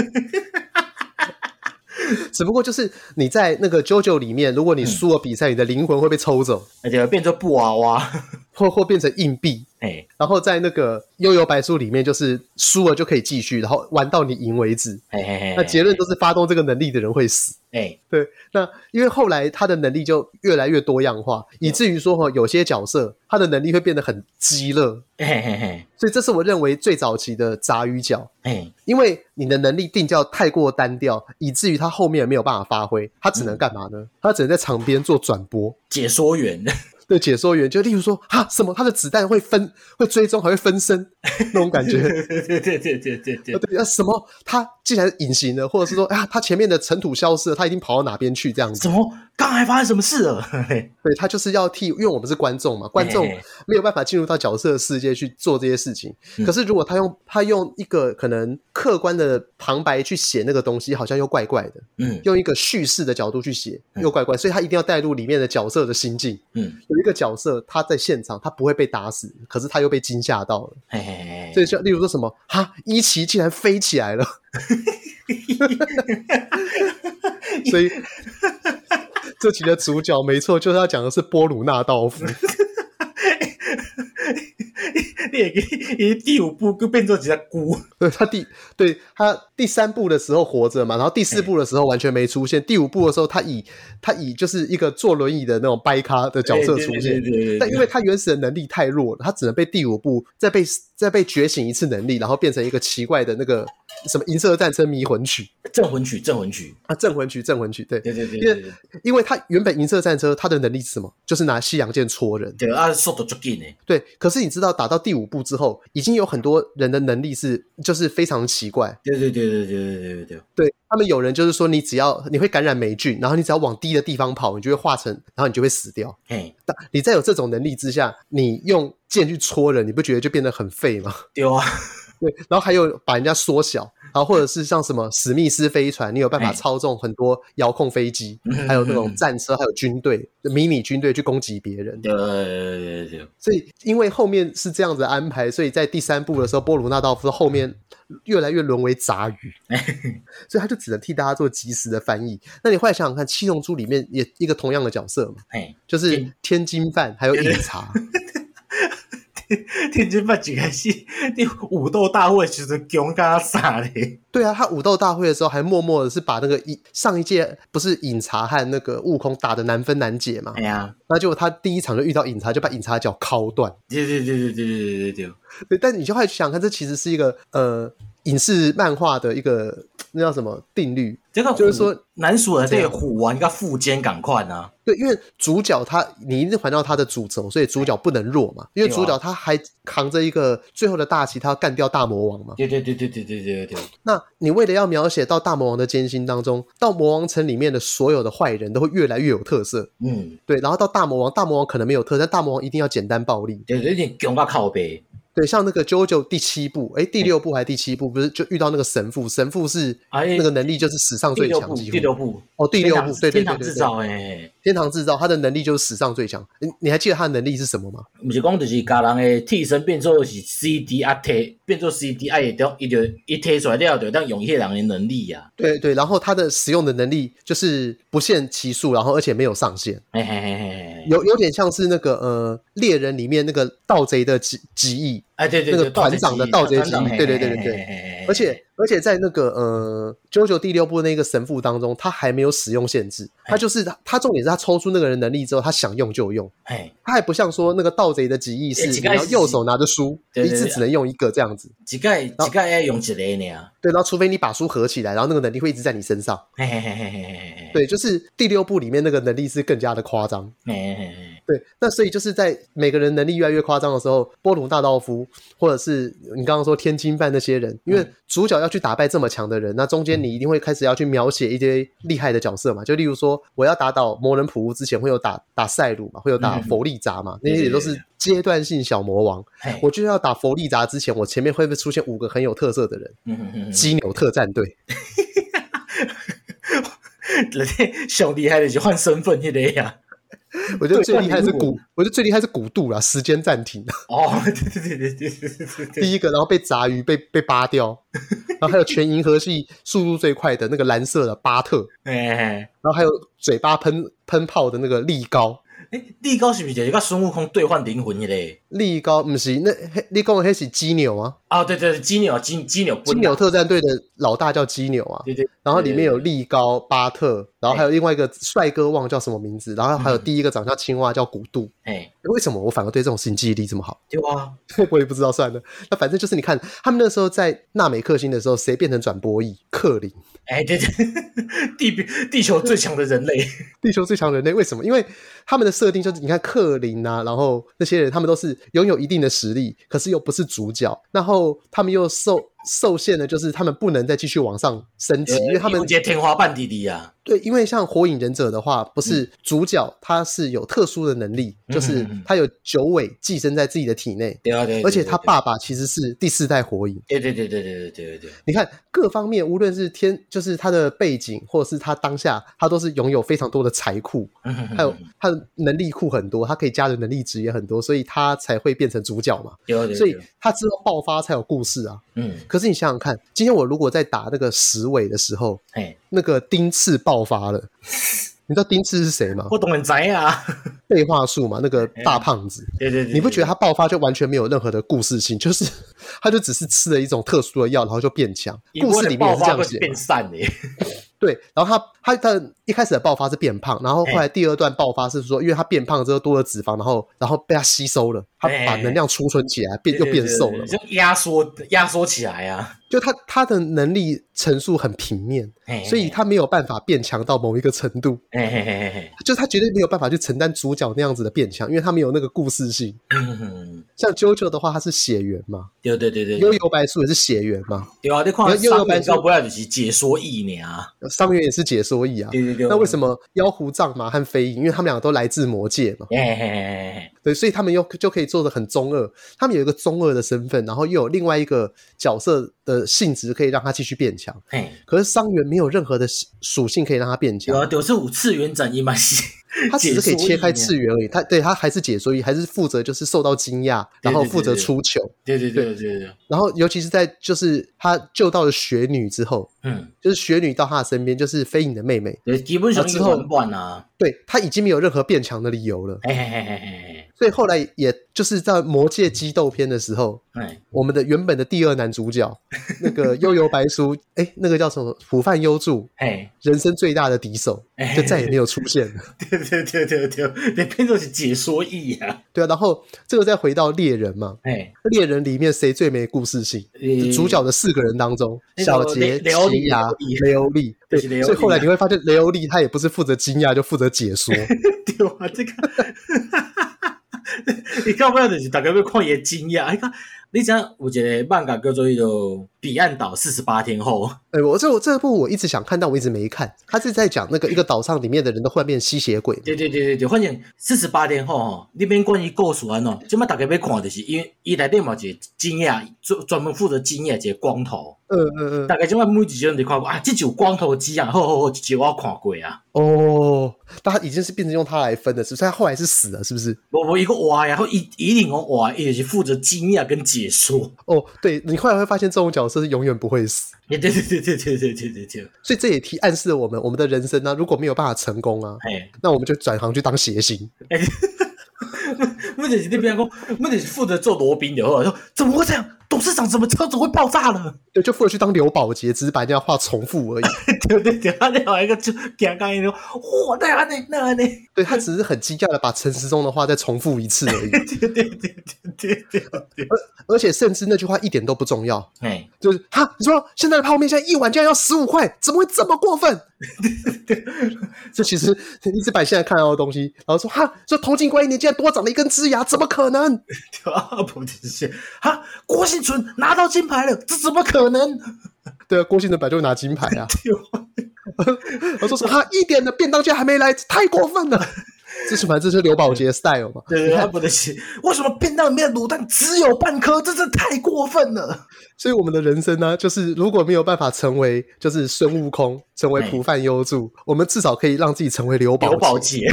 只不过就是你在那个 JoJo 里面，如果你输了比赛，你的灵魂会被抽走，而且会变成布娃娃。或或变成硬币，哎，然后在那个幽游白书里面，就是输了就可以继续，然后玩到你赢为止。嘿嘿嘿，那结论都是发动这个能力的人会死。哎，对，那因为后来他的能力就越来越多样化，以至于说哈，有些角色他的能力会变得很鸡肋。嘿嘿嘿，所以这是我认为最早期的杂鱼角。哎，因为你的能力定调太过单调，以至于他后面没有办法发挥，他只能干嘛呢？他只能在场边做转播解说员。*laughs* 对，解说员就例如说啊，什么他的子弹会分会追踪，还会分身那种感觉。对 *laughs* 对对对对对对啊，什么他竟然隐形了，或者是说啊，他前面的尘土消失了，他已经跑到哪边去这样子？什么？刚才发生什么事了？*laughs* 对，他就是要替，因为我们是观众嘛，观众没有办法进入到角色的世界去做这些事情。可是如果他用他用一个可能客观的旁白去写那个东西，好像又怪怪的。嗯，用一个叙事的角度去写又怪怪，所以他一定要带入里面的角色的心境。嗯。有一个角色，他在现场，他不会被打死，可是他又被惊吓到了。嘿嘿嘿。所以像例如说什么，哈，伊奇竟然飞起来了。所以，*laughs* 这集的主角没错，就是要讲的是波鲁纳道夫。*laughs* 你第五部就变做几只孤。*laughs* 对，他第对他第三部的时候活着嘛，然后第四部的时候完全没出现。第五部的时候，他以他以就是一个坐轮椅的那种掰咖的角色出现。但因为他原始的能力太弱了，他只能被第五部再被再被觉醒一次能力，然后变成一个奇怪的那个什么银色战车迷魂曲、镇魂曲、镇魂曲啊，镇魂曲、镇魂曲。对对对对，因为因为他原本银色战车他的能力是什么？就是拿西洋剑戳人。对啊，速度足紧呢。对，可是你知道打到第五部之后，已经有很多人的能力是就是非常奇怪。对对对对对对对对对，对他们有人就是说，你只要你会感染霉菌，然后你只要往低的地方跑，你就会化成，然后你就会死掉。嘿，但你在有这种能力之下，你用剑去戳人，你不觉得就变得很废吗？对啊，对，然后还有把人家缩小。然后或者是像什么史密斯飞船，你有办法操纵很多遥控飞机，还有那种 *laughs* 战车，还有军队、迷你军队去攻击别人。对对对。所以因为后面是这样子安排，所以在第三部的时候，波鲁纳道夫后面越来越沦为杂鱼，所以他就只能替大家做及时的翻译。那你后来想想看，《七龙珠》里面也一个同样的角色嘛，就是天津饭还有饮茶。*laughs* 天津饭几个戏？你武斗大会其实穷嘎傻嘞？对啊，他武斗大会的时候还默默的是把那个一上一届不是饮茶和那个悟空打的难分难解嘛？哎呀，那就他第一场就遇到饮茶，就把饮茶脚敲断。对对对对对对对对对。但你就会去想看，这其实是一个呃影视漫画的一个。那叫什么定律？这个就是说，男主的这个虎丸要负肩赶快呢？对，因为主角他你一定环绕他的主轴，所以主角不能弱嘛。因为主角他还扛着一个最后的大旗，他要干掉大魔王嘛。对对对对对对对对。那你为了要描写到大魔王的艰辛当中，到魔王城里面的所有的坏人都会越来越有特色。嗯，对。然后到大魔王，大魔王可能没有特色，但大魔王一定要简单暴力。对，有点强到靠背。对，像那个 JoJo 第七部，哎，第六部还是第七部，不是就遇到那个神父？神父是那个能力就是史上最强，第六部哦，第六部，对对对对，天堂制造，哎，天堂制造，他的能力就是史上最强。你你还记得他的能力是什么吗？不是讲就是家人的替身变做是 CD 啊，贴变做 CD 啊，也都一就一贴出来了，就当用一些人的能力呀。对对，然后他的使用的能力就是不限期数，然后而且没有上限，有有点像是那个呃猎人里面那个盗贼的技技艺。哎，对对，那个团长的盗贼技艺，对对对对对，而且而且在那个呃，JoJo 第六部那个神父当中，他还没有使用限制，他就是他重点是他抽出那个人能力之后，他想用就用，哎。他还不像说那个盗贼的技艺是你要右手拿着书，一次只能用一个这样子，几盖几盖要用一个呢？对，然后除非你把书合起来，然后那个能力会一直在你身上，对，就是第六部里面那个能力是更加的夸张，对，那所以就是在每个人能力越来越夸张的时候，波鲁纳道夫。或者是你刚刚说天津饭那些人，因为主角要去打败这么强的人，那中间你一定会开始要去描写一些厉害的角色嘛？就例如说，我要打倒魔人普乌之前，会有打打赛鲁嘛，会有打佛利扎嘛，那些也都是阶段性小魔王。我就要打佛利扎之前，我前面会不会出现五个很有特色的人？基牛特战队，*laughs* 人家小厉害的就换身份去的呀。*laughs* 我觉得最厉害是古，我觉得最厉害是古度啦，时间暂停。哦，*laughs* 对对对对对对对，第一个，然后被杂鱼被被扒掉，然后还有全银河系速度最快的那个蓝色的巴特，*laughs* 哎然后还有嘴巴喷喷炮的那个力高，哎，力高是不是就是跟孙悟空兑换灵魂的嘞？力高不是，那你讲的那是基纽吗？啊，对对对，基纽，基基纽，基纽特战队的老大叫基纽啊。对对。然后里面有力高、巴特，然后还有另外一个帅哥忘叫什么名字，然后还有第一个长相青蛙叫古杜。哎，为什么我反而对这种事情记忆力这么好？对啊，*laughs* 我也不知道，算了。那反正就是你看，他们那时候在纳美克星的时候，谁变成转播翼？克林。哎，对对，*laughs* 地地球最强的人类，*laughs* 地球最强人类为什么？因为他们的设定就是，你看克林啊，然后那些人，他们都是拥有一定的实力，可是又不是主角，然后他们又受。受限的就是他们不能再继续往上升级，因为他们接天花板弟弟啊。对，因为像火影忍者的话，不是主角他是有特殊的能力，就是他有九尾寄生在自己的体内。对啊，对。而且他爸爸其实是第四代火影。对对对对对对对对。你看各方面，无论是天，就是他的背景，或者是他当下，他都是拥有非常多的财库，还有他的能力库很多，他可以加的能力值也很多，所以他才会变成主角嘛。对对。所以他之后爆发才有故事啊。嗯。可是你想想看，今天我如果在打那个石尾的时候，哎，那个丁次爆发了，*laughs* 你知道丁次是谁吗？我懂很宅啊，废话术嘛，那个大胖子。对对对，你不觉得他爆发就完全没有任何的故事性？就是他就只是吃了一种特殊的药，然后就变强。故事里面也是这样写。对，然后他他他一开始的爆发是变胖，然后后来第二段爆发是说，因为他变胖之后多了脂肪，然后然后被他吸收了，他把能量储存起来，变又变瘦了，就压缩压缩起来啊。就他他的能力陈述很平面，所以他没有办法变强到某一个程度。就他绝对没有办法去承担主角那样子的变强，因为他没有那个故事性。像 JoJo 的话，他是血缘嘛？对对对对。幽游白书也是血缘嘛？对啊，你看幽游白书不要就是解说意呢啊，伤员也是解说意啊。对对对。那为什么妖狐藏马和飞影？因为他们两个都来自魔界嘛。对，所以他们又就可以做的很中二。他们有一个中二的身份，然后又有另外一个角色的性质可以让他继续变强。哎可是伤员没有任何的属性可以让他变强。有啊，就是五次元斩一嘛，*laughs* 他只是可以切开次元而已。他对他还是解说役，还是负责就是受到惊讶，然后负责出糗。对对对对对，对。然后尤其是在就是他救到了雪女之后，嗯，就是雪女到他的身边，就是飞影的妹妹。对，基本上之后啊，对他已经没有任何变强的理由了。嘿嘿嘿嘿嘿。所以后来也就是在魔界激斗篇的时候，哎，我们的原本的第二男主角 *laughs* 那个悠游白书，哎，那个叫什么浦饭优助，哎，人生最大的敌手，就再也没有出现了。*laughs* 对对对对对，连变成是解说役啊。对啊，然后这个再回到猎人嘛，哎，猎人里面谁最没故事性？主角的四个人当中，小杰、奇犽、雷欧利，对，所以后来你会发现雷欧利他也不是负责惊讶，就负责解说。对啊，这个。*laughs* 你看不到就是大家要看伊惊讶，你看，你知影有一个漫画叫做《迄彼岸岛四十八天后》。哎，我这我这部我一直想看，但我一直没看。他是在讲那个一个 *laughs* 岛上里面的人都忽然变吸血鬼。对对对对对，反正四十八天后吼，那边关于故事安怎，即马大家要看就是因为伊内底嘛一个惊讶，专专门负责惊讶一个光头。嗯嗯嗯，大概即马每一集都看过啊，这就光头机啊，好好好，这集我看过啊。哦，但他已经是变成用他来分的，是不是？他后来是死了，是不是？我我一个娃，然后一一定我娃，也是负责惊讶跟解说。哦，对，你后来会发现这种角色是永远不会死。对对对对对对对对对。所以这也提暗示了我们，我们的人生呢、啊，如果没有办法成功啊，嘿那我们就转行去当谐星。目前是那边讲，目前是负责做罗宾的，说怎么会这样？董事长怎么车子会爆炸了？对，就负责去当刘宝杰，只是把人家话重复而已。*laughs* 对对对，他另外一个就刚刚一说，哇，那？那样呢？对，他只是很惊讶的把陈时中的话再重复一次而已。*laughs* 对对对对对对对。而而且甚至那句话一点都不重要。哎，就是哈，你说现在的泡面现在一碗竟然要十五块，怎么会这么过分？这 *laughs* 其实一直把现在看到的东西，然后说哈，说同进关一年竟然多长了一根枝芽，怎么可能？啊，不是，哈，郭婞淳拿到金牌了，这怎么可能？*laughs* 对啊，郭靖的本来就会拿金牌啊。*laughs* *laughs* 我说什么？他，一点的便当券还没来，太过分了。这是反正这是刘宝杰 style 嘛？对对，他不能写。为什么便当里面的卤蛋只有半颗？这真的太过分了。所以我们的人生呢，就是如果没有办法成为就是孙悟空，成为普饭幽助，我们至少可以让自己成为刘宝杰。刘宝杰。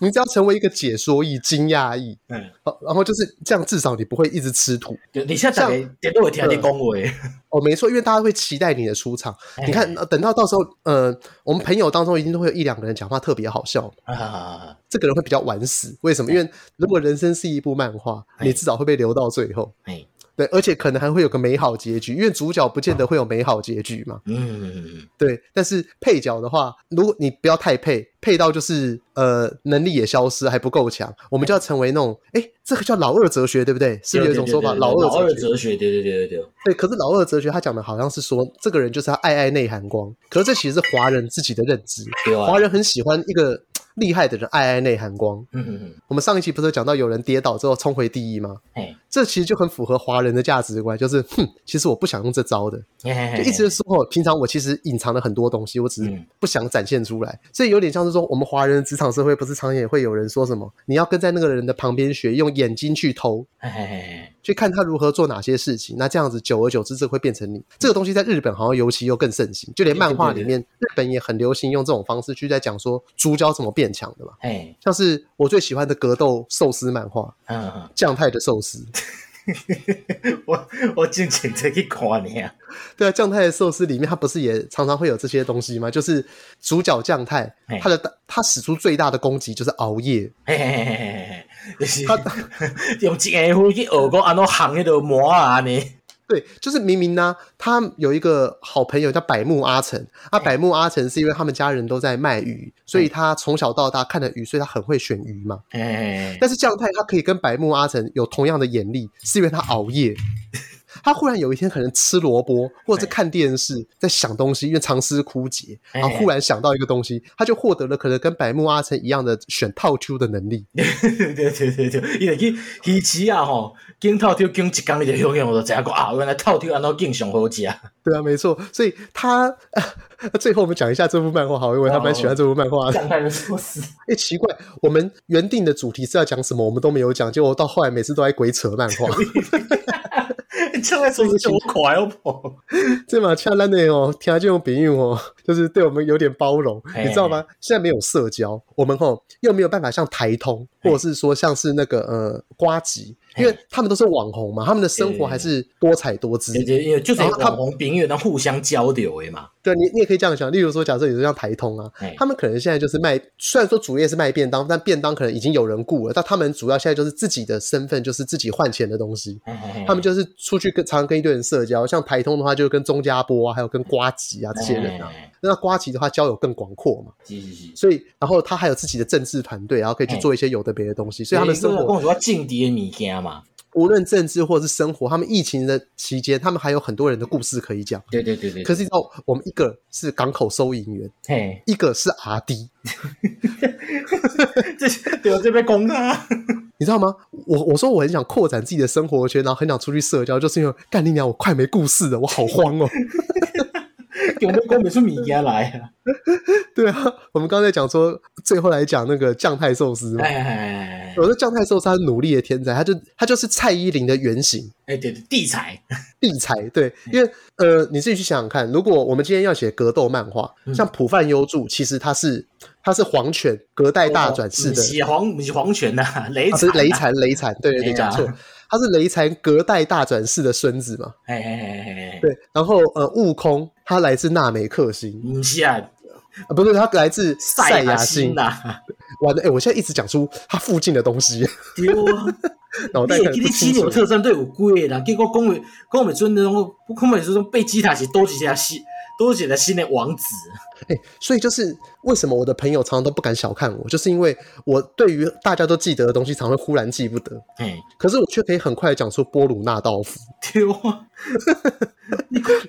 你只要成为一个解说役、惊讶役，嗯，然后就是这样，至少你不会一直吃土。你现在讲点都会听你恭维哦，没错，因为大家会期待你的出场。你看，等到到时候，呃，我们朋友当中一定都会有一两个人讲话特别好笑，这个人会比较晚死。为什么？因为如果人生是一部漫画，你至少会被留到最后。对，而且可能还会有个美好结局，因为主角不见得会有美好结局嘛。嗯，对。但是配角的话，如果你不要太配，配到就是呃能力也消失，还不够强，我们就要成为那种，哎，这个叫老二哲学，对不对？是有一种说法，老二哲学，对对对对对。对，可是老二哲学他讲的好像是说，这个人就是他爱爱内涵光，可是这其实是华人自己的认知，华人很喜欢一个。厉害的人爱爱内涵光。嗯嗯嗯。我们上一期不是讲到有人跌倒之后冲回第一吗？哎这其实就很符合华人的价值观，就是哼，其实我不想用这招的。就一直说，平常我其实隐藏了很多东西，我只是不想展现出来。嗯、所以有点像是说，我们华人的职场社会不是常常也会有人说什么，你要跟在那个人的旁边学，用眼睛去偷。去看他如何做哪些事情，那这样子久而久之，这会变成你这个东西。在日本好像尤其又更盛行，就连漫画里面，日本也很流行用这种方式去在讲说主角怎么变强的嘛。哎，像是我最喜欢的格斗寿司漫画，嗯，酱太的寿司。*laughs* 我我进前再去看你啊。对啊，酱太的寿司里面，它不是也常常会有这些东西吗？就是主角酱太，他的他使出最大的攻击就是熬夜。嘿嘿嘿嘿嘿。他用一个夫去学讲安怎行迄个魔啊呢？对，就是明明呢，他有一个好朋友叫百目阿成。啊，百目阿成是因为他们家人都在卖鱼，所以他从小到大看的鱼，所以他很会选鱼嘛。但是将太他可以跟百目阿成有同样的眼力，是因为他熬夜。他忽然有一天可能吃萝卜，或者是看电视，在想东西，因为长思枯竭，然后忽然想到一个东西，他就获得了可能跟百慕阿成一样的选套 Q 的能力。*laughs* 对对对对，因为去鱼市啊吼，拣套 Q 拣一缸你就用用，我都知个啊，原来套 Q 安怎拣上好食。*laughs* 对啊，没错，所以他最后我们讲一下这部漫画，好，因为他蛮喜欢这部漫画的。讲太多事。哎，奇怪，我们原定的主题是要讲什么，我们都没有讲，结果到后来每次都在鬼扯漫画。*laughs* 将太寿司这么快哦，*laughs* 这嘛，恰烂的哦，听这种比喻哦，就是对我们有点包容，你知道吗？现在没有社交，我们吼又没有办法像台通，或者是说像是那个呃瓜吉。因为他们都是网红嘛，他们的生活还是多彩多姿。因为就是网红饼友能互相交流诶嘛。对，你你也可以这样想。例如说，假设你是像台通啊，他们可能现在就是卖，虽然说主业是卖便当，但便当可能已经有人雇了。但他们主要现在就是自己的身份，就是自己换钱的东西。他们就是出去跟常常跟一堆人社交。像台通的话，就跟钟家波啊，还有跟瓜吉啊这些人啊。那瓜吉的话，交友更广阔嘛。所以，然后他还有自己的政治团队，然后可以去做一些有的别的东西。所以他们生活跟我说劲敌的物件嘛。无论政治或是生活，他们疫情的期间，他们还有很多人的故事可以讲。对对对对。可是你知道，我们一个是港口收银员，嘿，一个是阿弟。*laughs* 这对我这边攻啊，你知道吗？我我说我很想扩展自己的生活圈，然后很想出去社交，就是因为干你娘，我快没故事了，我好慌哦。*laughs* 有没有讲不出米家来啊？*laughs* 对啊，我们刚才讲说，最后来讲那个酱太寿司嘛。哎哎哎！我说酱太寿司他是努力的天才，他就他就是蔡依林的原型。哎，对对，地才，*laughs* 地才，对，因为呃，你自己去想想看，如果我们今天要写格斗漫画，像浦饭优助，其实他是他是黄泉隔代大转世的，是黄是黄泉呐，雷是雷残雷残，对对对，讲错。他是雷残隔代大转世的孙子嘛？哎哎哎哎对，然后呃，悟空他来自纳美克星，不是啊，不是他来自赛亚星呐。完了，哎，我现在一直讲出他附近的东西。对啊，*laughs* 脑袋可能不清楚。牛特战队有贵啦，结果公美宫美尊那种，讲美尊贝吉塔是多几下新，多几下新的王子。哎、欸，所以就是为什么我的朋友常常都不敢小看我，就是因为我对于大家都记得的东西，常会忽然记不得。哎、欸，可是我却可以很快讲出波鲁纳道夫。*laughs* 对啊，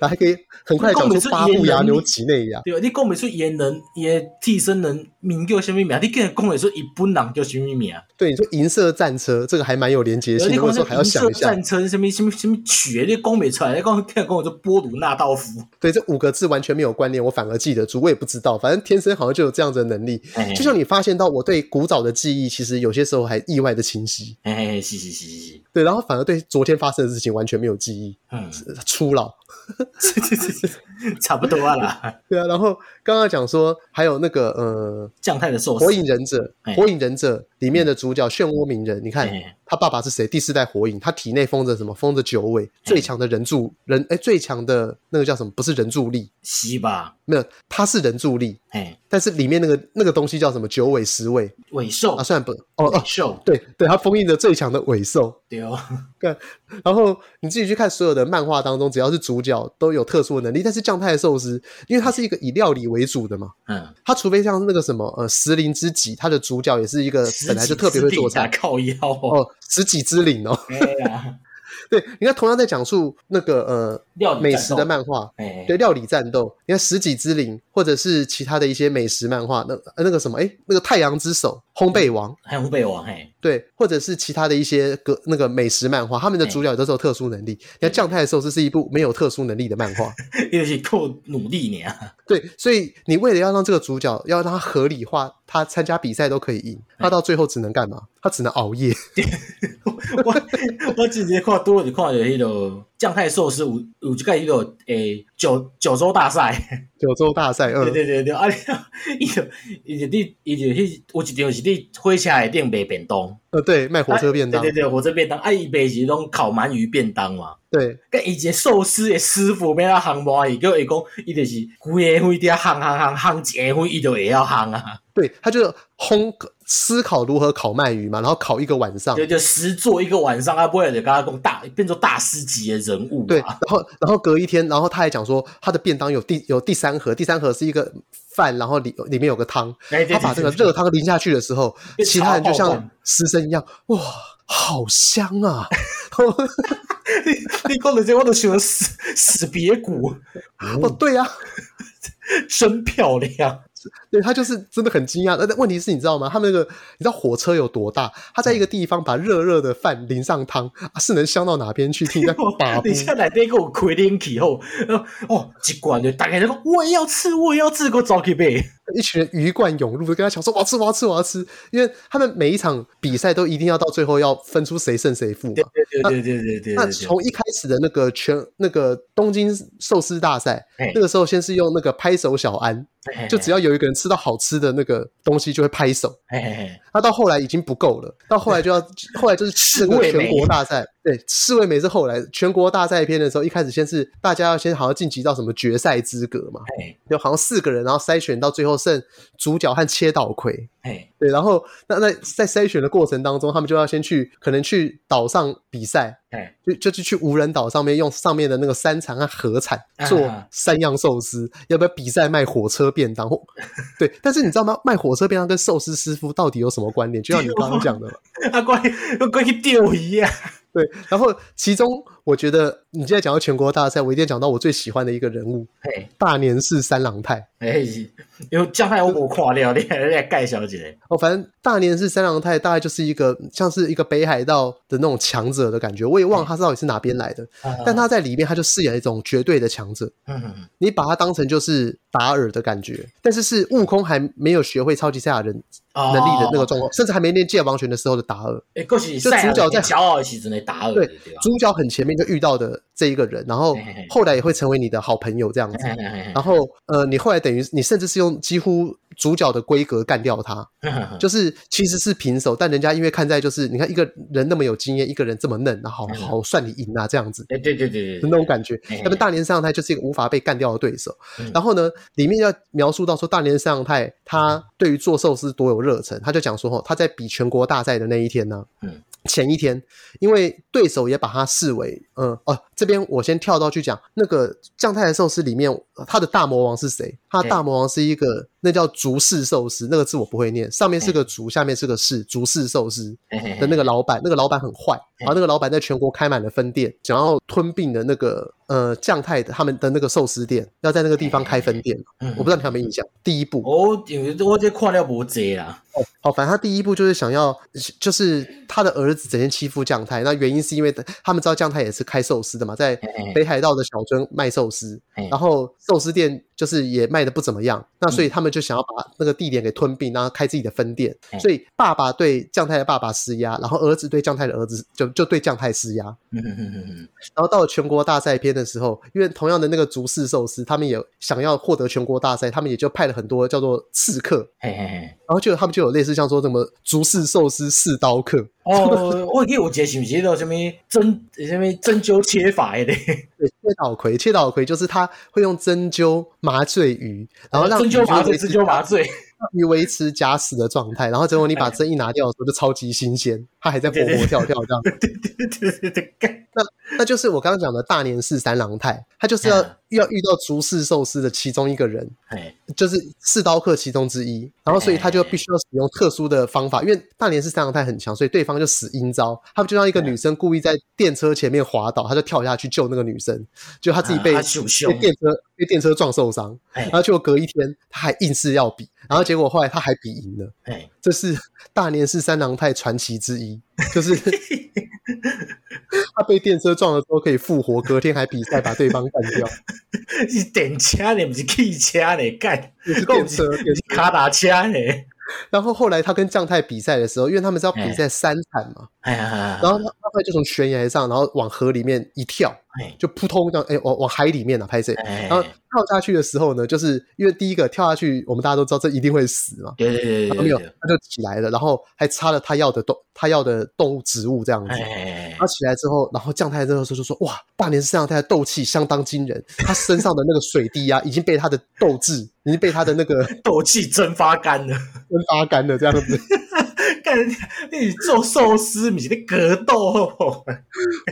然后还可以很快讲出巴布亚纽几内亚。对啊，你讲不出演人，也替身人名叫什么名？你竟然讲得出日本人叫什么名？对，你说银色战车，这个还蛮有连结性。有时候还要想一下，战车什么什么什么曲，你讲不出来。你刚刚跟我说波鲁纳道夫，对，这五个字完全没有关联，我反而记得住。我也不知道，反正天生好像就有这样子的能力。就像你发现到我对古早的记忆，其实有些时候还意外的清晰。嘿嘿，是是是是对。然后反而对昨天发生的事情完全没有记忆，嗯，初老。*laughs* *laughs* 差不多啦。*laughs* 对啊，然后刚刚讲说还有那个呃，将太的寿司，火影忍者，火影忍者里面的主角漩涡鸣人，你看他爸爸是谁？第四代火影，他体内封着什么？封着九尾最强的人柱人，哎，最强的那个叫什么？不是人柱力，西吧？没有，他是人柱力，但是里面那个那个东西叫什么？九尾十尾。尾兽。啊，算不。哦哦，兽，对对，它封印着最强的尾兽，对哦。*laughs* 然后你自己去看所有的漫画当中，只要是主角都有特殊的能力，但是将太寿司，因为它是一个以料理为主的嘛，嗯，它除非像那个什么呃石林之己，它的主角也是一个本来就特别会做菜，靠腰哦，石戟之灵哦。对，你看，同样在讲述那个呃美食的漫画，对料理战斗，你看《食戟之灵》或者是其他的一些美食漫画，那那个什么，哎，那个《太阳之手》烘焙王，还有烘焙王，嘿，对，或者是其他的一些个那个美食漫画，他们的主角都是有特殊能力。你看《将太寿司》是一部没有特殊能力的漫画，因为是靠努力你啊。*laughs* 对，所以你为了要让这个主角要让他合理化，他参加比赛都可以赢，他到最后只能干嘛？他只能熬夜。*laughs* 我 *laughs* 我直接看多了就看到迄个将太寿司有有一个迄个诶九九州大赛，九州大赛，嗯，对对对对，啊，*laughs* 伊就伊就你伊就迄有一条是你火车内顶卖便当，呃，对，卖火车便当，对对对，火车便当，啊，伊卖是种烤鳗鱼便当嘛，对，跟以前寿司的师傅要啊烘鳗鱼，叫伊讲，伊就是规个火底下烘烘烘烘一个火，伊就会晓烘啊，对，他就烘。思考如何烤鳗鱼嘛，然后烤一个晚上，对，*laughs* 就实做一个晚上，他不会就跟他讲大变成大师级的人物。对，然后然后隔一天，然后他还讲说他的便当有第有第三盒，第三盒是一个饭，然后里里面有个汤，他把这个热汤淋下去的时候，其他人就像食神一样，哇，好香啊！*laughs* 你你讲的这我都喜欢死死别骨，哦，对呀，*laughs* 真漂亮。对，他就是真的很惊讶，但问题是你知道吗？他们那个你知道火车有多大？他在一个地方把热热的饭淋上汤，啊，是能香到哪边去？听 *laughs* 在把你下来那个亏点起后，哦，一罐就大概就说我也要吃，我也要吃，给我找去呗。一群人鱼贯涌入，就跟他抢说：“我要吃，我要吃，我要吃！”因为他们每一场比赛都一定要到最后要分出谁胜谁负嘛。对对对对对对对。那从一开始的那个全那个东京寿司大赛，那个时候先是用那个拍手小安，就只要有一个人吃到好吃的那个东西就会拍手。那到后来已经不够了，到后来就要后来就是吃那个全国大赛。对，四位美是后来全国大赛篇的时候，一开始先是大家要先好像晋级到什么决赛资格嘛，就好像四个人，然后筛选到最后剩主角和切岛葵。对，然后那那在筛选的过程当中，他们就要先去可能去岛上比赛，就就是去无人岛上面用上面的那个山产和河产做三样寿司，要不要比赛卖火车便当？*laughs* 对，但是你知道吗？卖火车便当跟寿司师傅到底有什么关联？就像你刚刚讲的嘛，*laughs* 啊，关关去钓鱼啊。对，然后其中我觉得你现在讲到全国大赛，我一定要讲到我最喜欢的一个人物，嘿，大年市三郎太，哎，因为将太我我看了，你还来盖小姐哦，反正大年市三郎太大概就是一个像是一个北海道的那种强者的感觉，我也忘了他到底是哪边来的，但他在里面他就饰演一种绝对的强者，你把他当成就是达尔的感觉，但是是悟空还没有学会超级赛亚人能力的那个状况，甚至还没练界王拳的时候的达尔，哎，就主角在骄傲期之内。对，主角很前面就遇到的这一个人，然后后来也会成为你的好朋友这样子。然后呃，你后来等于你甚至是用几乎主角的规格干掉他，*laughs* 就是其实是平手，但人家因为看在就是你看一个人那么有经验，一个人这么嫩，然后好好算你赢啊这样子。对对对对，那种感觉。那么大年三郎太就是一个无法被干掉的对手。然后呢，里面要描述到说大年三郎太他对于做寿司多有热忱，他就讲说哈，他在比全国大赛的那一天呢，嗯。前一天，因为对手也把他视为，嗯哦，这边我先跳到去讲那个将太的寿司里面，他的大魔王是谁？他的大魔王是一个。那叫竹式寿司，那个字我不会念，上面是个竹，下面是个式，竹式寿司的那个老板，那个老板很坏，然后那个老板在全国开满了分店，想要吞并的那个呃酱太的他们的那个寿司店，要在那个地方开分店，我不知道你有没有印象。第一步，哦，我这看了不接啦，哦，好，反正他第一步就是想要，就是他的儿子整天欺负将太，那原因是因为他们知道将太也是开寿司的嘛，在北海道的小樽卖寿司，然后寿司店就是也卖的不怎么样，那所以他们就想要把那个地点给吞并，然后开自己的分店。所以爸爸对将太的爸爸施压，然后儿子对将太的儿子就就对将太施压。嗯嗯嗯嗯。然后到了全国大赛篇的时候，因为同样的那个竹式寿司，他们也想要获得全国大赛，他们也就派了很多叫做刺客。嘿嘿嘿。然后就他们就有类似像说什么竹式寿司四刀客。哦，我记得我记得是不是叫什么针什么针灸切法的？*laughs* 对，切岛葵，切岛葵就是他会用针灸麻醉鱼，然后让针灸麻醉，针灸麻醉。你维持假死的状态，然后结果你把针一拿掉的时候，就超级新鲜，它还在活活跳跳这样。对对对对对，那那就是我刚刚讲的大年市三郎太，他就是要要遇到竹式寿司的其中一个人，就是四刀客其中之一，然后所以他就必须要使用特殊的方法，因为大年市三郎太很强，所以对方就使阴招，他们就让一个女生故意在电车前面滑倒，他就跳下去救那个女生，就他自己被被电车被电车撞受伤，然后结果隔一天他还硬是要比。然后结果后来他还比赢了，哎，这是大年市三郎太传奇之一，就是他被电车撞的时候可以复活，隔天还比赛把对方干掉。是电车呢，不是汽车呢，干，是电车，也是卡达车呢。然后后来他跟将太比赛的时候，因为他们是要比赛三场嘛，然后他他会就从悬崖上，然后往河里面一跳，就扑通这样，哎，往往海里面啊，拍摄，然后跳下去的时候呢，就是因为第一个跳下去，我们大家都知道这一定会死嘛，对对对，没有，他就起来了，然后还插了他要的动他要的动物植物这样子，他起来之后，然后降太这个时候就说，哇，大年市三郎太的斗气相当惊人，他身上的那个水滴啊，已经被他的斗志，已经被他的那个 *laughs* 斗气蒸发干了。蒸发干了这样子，干你做寿司，你的格斗。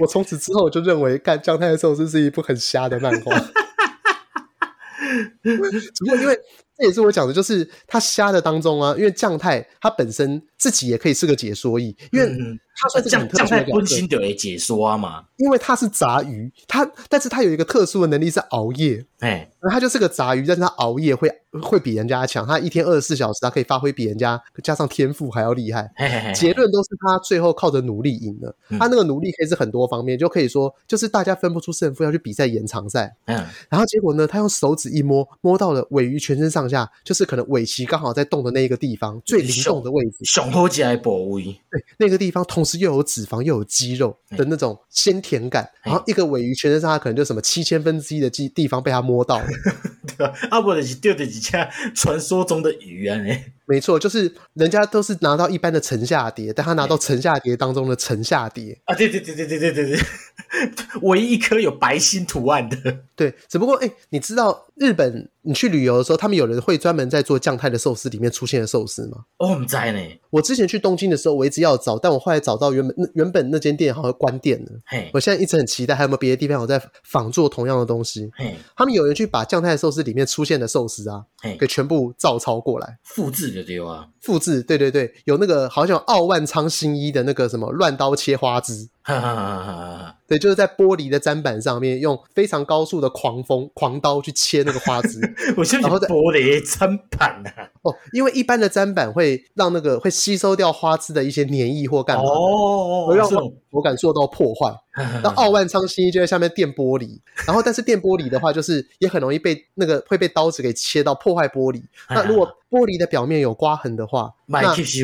我从此之后就认为，干姜太的寿司是一部很瞎的漫画。*laughs* *laughs* 只不过因为。这也是我讲的，就是他瞎的当中啊，因为将太他本身自己也可以是个解说役，因为他算是将将太本身就会解说啊嘛，因为他是杂鱼，他但是他有一个特殊的能力是熬夜，哎，他就是个杂鱼，但是他熬夜会会比人家强，他一天二十四小时，他可以发挥比人家加上天赋还要厉害，结论都是他最后靠着努力赢了，嗯、他那个努力可以是很多方面，就可以说就是大家分不出胜负要去比赛延长赛，嗯，然后结果呢，他用手指一摸，摸到了尾鱼全身上。下就是可能尾鳍刚好在动的那一个地方最灵动的位置，胸口起来部位，对那个地方，同时又有脂肪又有肌肉的那种鲜甜感。然后一个尾鱼全身上下可能就什么七千分之一的地地方被它摸到了，*laughs* 对吧？啊，不就是钓的几下传说中的鱼啊？没错，就是人家都是拿到一般的城下跌，但他拿到城下跌当中的城下跌啊！对对对对对对对对，*laughs* 唯一一颗有白心图案的。对，只不过哎，你知道日本你去旅游的时候，他们有人会专门在做将太的寿司里面出现的寿司吗？哦，我们在呢。我之前去东京的时候，我一直要找，但我后来找到原本那原本那间店好像关店了。嘿，我现在一直很期待还有没有别的地方有在仿做同样的东西。嘿，他们有人去把将太寿司里面出现的寿司啊，嘿，给全部照抄过来，复制的。对啊，复制，对对对，有那个好像有奥万仓新一的那个什么乱刀切花枝。哈哈哈哈哈！对，就是在玻璃的砧板上面用非常高速的狂风狂刀去切那个花枝。*laughs* 我是然后在玻璃砧板啊。哦，因为一般的砧板会让那个会吸收掉花枝的一些粘液或干嘛，哦，会让我感受到破坏。*laughs* 那奥万仓新一就在下面垫玻璃，然后但是垫玻璃的话，就是也很容易被那个会被刀子给切到破坏玻璃。那如果玻璃的表面有刮痕的话，那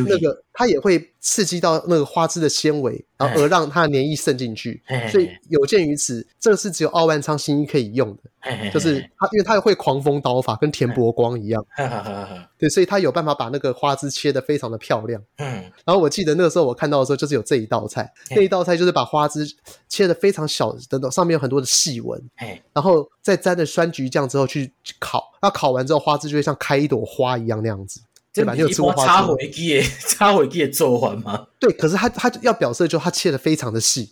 那个它也会刺激到那个花枝的纤维，然后而让它的粘液渗进去。所以有鉴于此，这个是只有奥万仓新一可以用的，就是它，因为它会狂风刀法，跟田伯光一样。*laughs* 对，所以它有办法把那个花枝切得非常的漂亮。嗯然后我记得那个时候我看到的时候，就是有这一道菜，那一道菜就是把花枝切的非常小，等等上面有很多的细纹，然后再沾着酸橘酱之后去烤，那烤完之后花枝就会像开一朵花一样那样子。对吧？你有吃过花枝？插回去，插回去做完吗？对，可是它它要表示就它切的非常的细，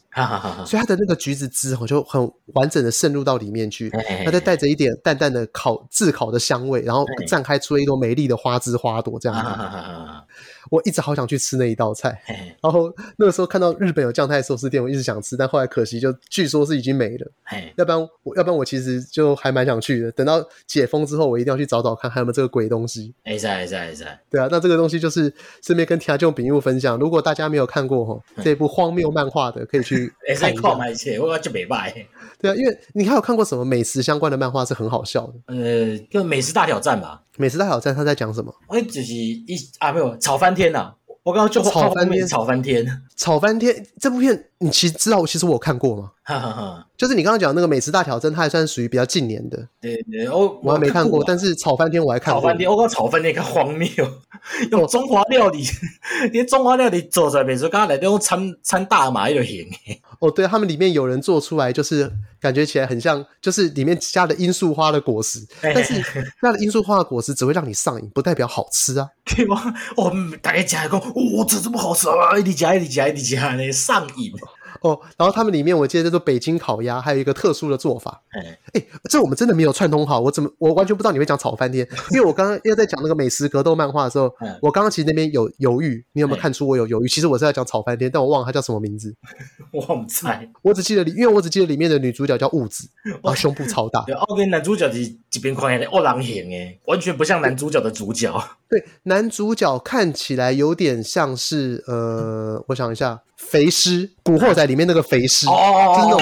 所以它的那个橘子汁我就很完整的渗入到里面去，它再带着一点淡淡的烤炙烤的香味，然后绽开出了一朵美丽的花枝花朵这样子。我一直好想去吃那一道菜。然后那个时候看到日本有酱太寿司店，我一直想吃，但后来可惜就据说是已经没了。要不然我要不然我其实就还蛮想去的。等到解封之后，我一定要去找找看还有没有这个鬼东西。哎在哎在哎在。对啊，那这个东西就是顺便跟听众朋友分享。如果大家没有看过哈这部荒谬漫画的，可以去看一下。我就没卖。对啊，因为你还有看过什么美食相关的漫画是很好笑的？呃，就美食大挑战吧。美食大挑战他在讲什么？哎，就是一啊，没有炒翻天呐、啊！我刚刚就炒翻天，炒翻天，炒翻天。这部片你其实知道，其实我有看过吗？哈哈哈，就是你刚刚讲那个美食大挑战，它还算属于比较近年的。对对，我我还没看过，但是炒翻天我还看过。炒翻天，我刚炒翻天看荒谬，用中华料理，*laughs* 连中华料理做出来，比如说刚刚来都用掺掺大麻就行。哦，对，他们里面有人做出来，就是感觉起来很像，就是里面加了罂粟花的果实，但是那个罂粟花的果实只会让你上瘾，不代表好吃啊。对吗？*laughs* 哦，大家讲一个，哇，这这么好吃啊！一直加，一直加，一直加，那上瘾。哦，然后他们里面我记得叫做北京烤鸭，还有一个特殊的做法。哎，哎，这我们真的没有串通好，我怎么我完全不知道你会讲炒翻天，*laughs* 因为我刚刚又在讲那个美食格斗漫画的时候，我刚刚其实那边有犹豫，你有没有看出我有犹豫？其实我是在讲炒翻天，但我忘了它叫什么名字。*laughs* 旺菜，我只记得里，因为我只记得里面的女主角叫雾子，然后胸部超大。对，后面男主角是一边看起来恶狼型诶，完全不像男主角的主角。对，男主角看起来有点像是呃，我想一下。肥尸，古惑仔里面那个肥尸，哦、就是那种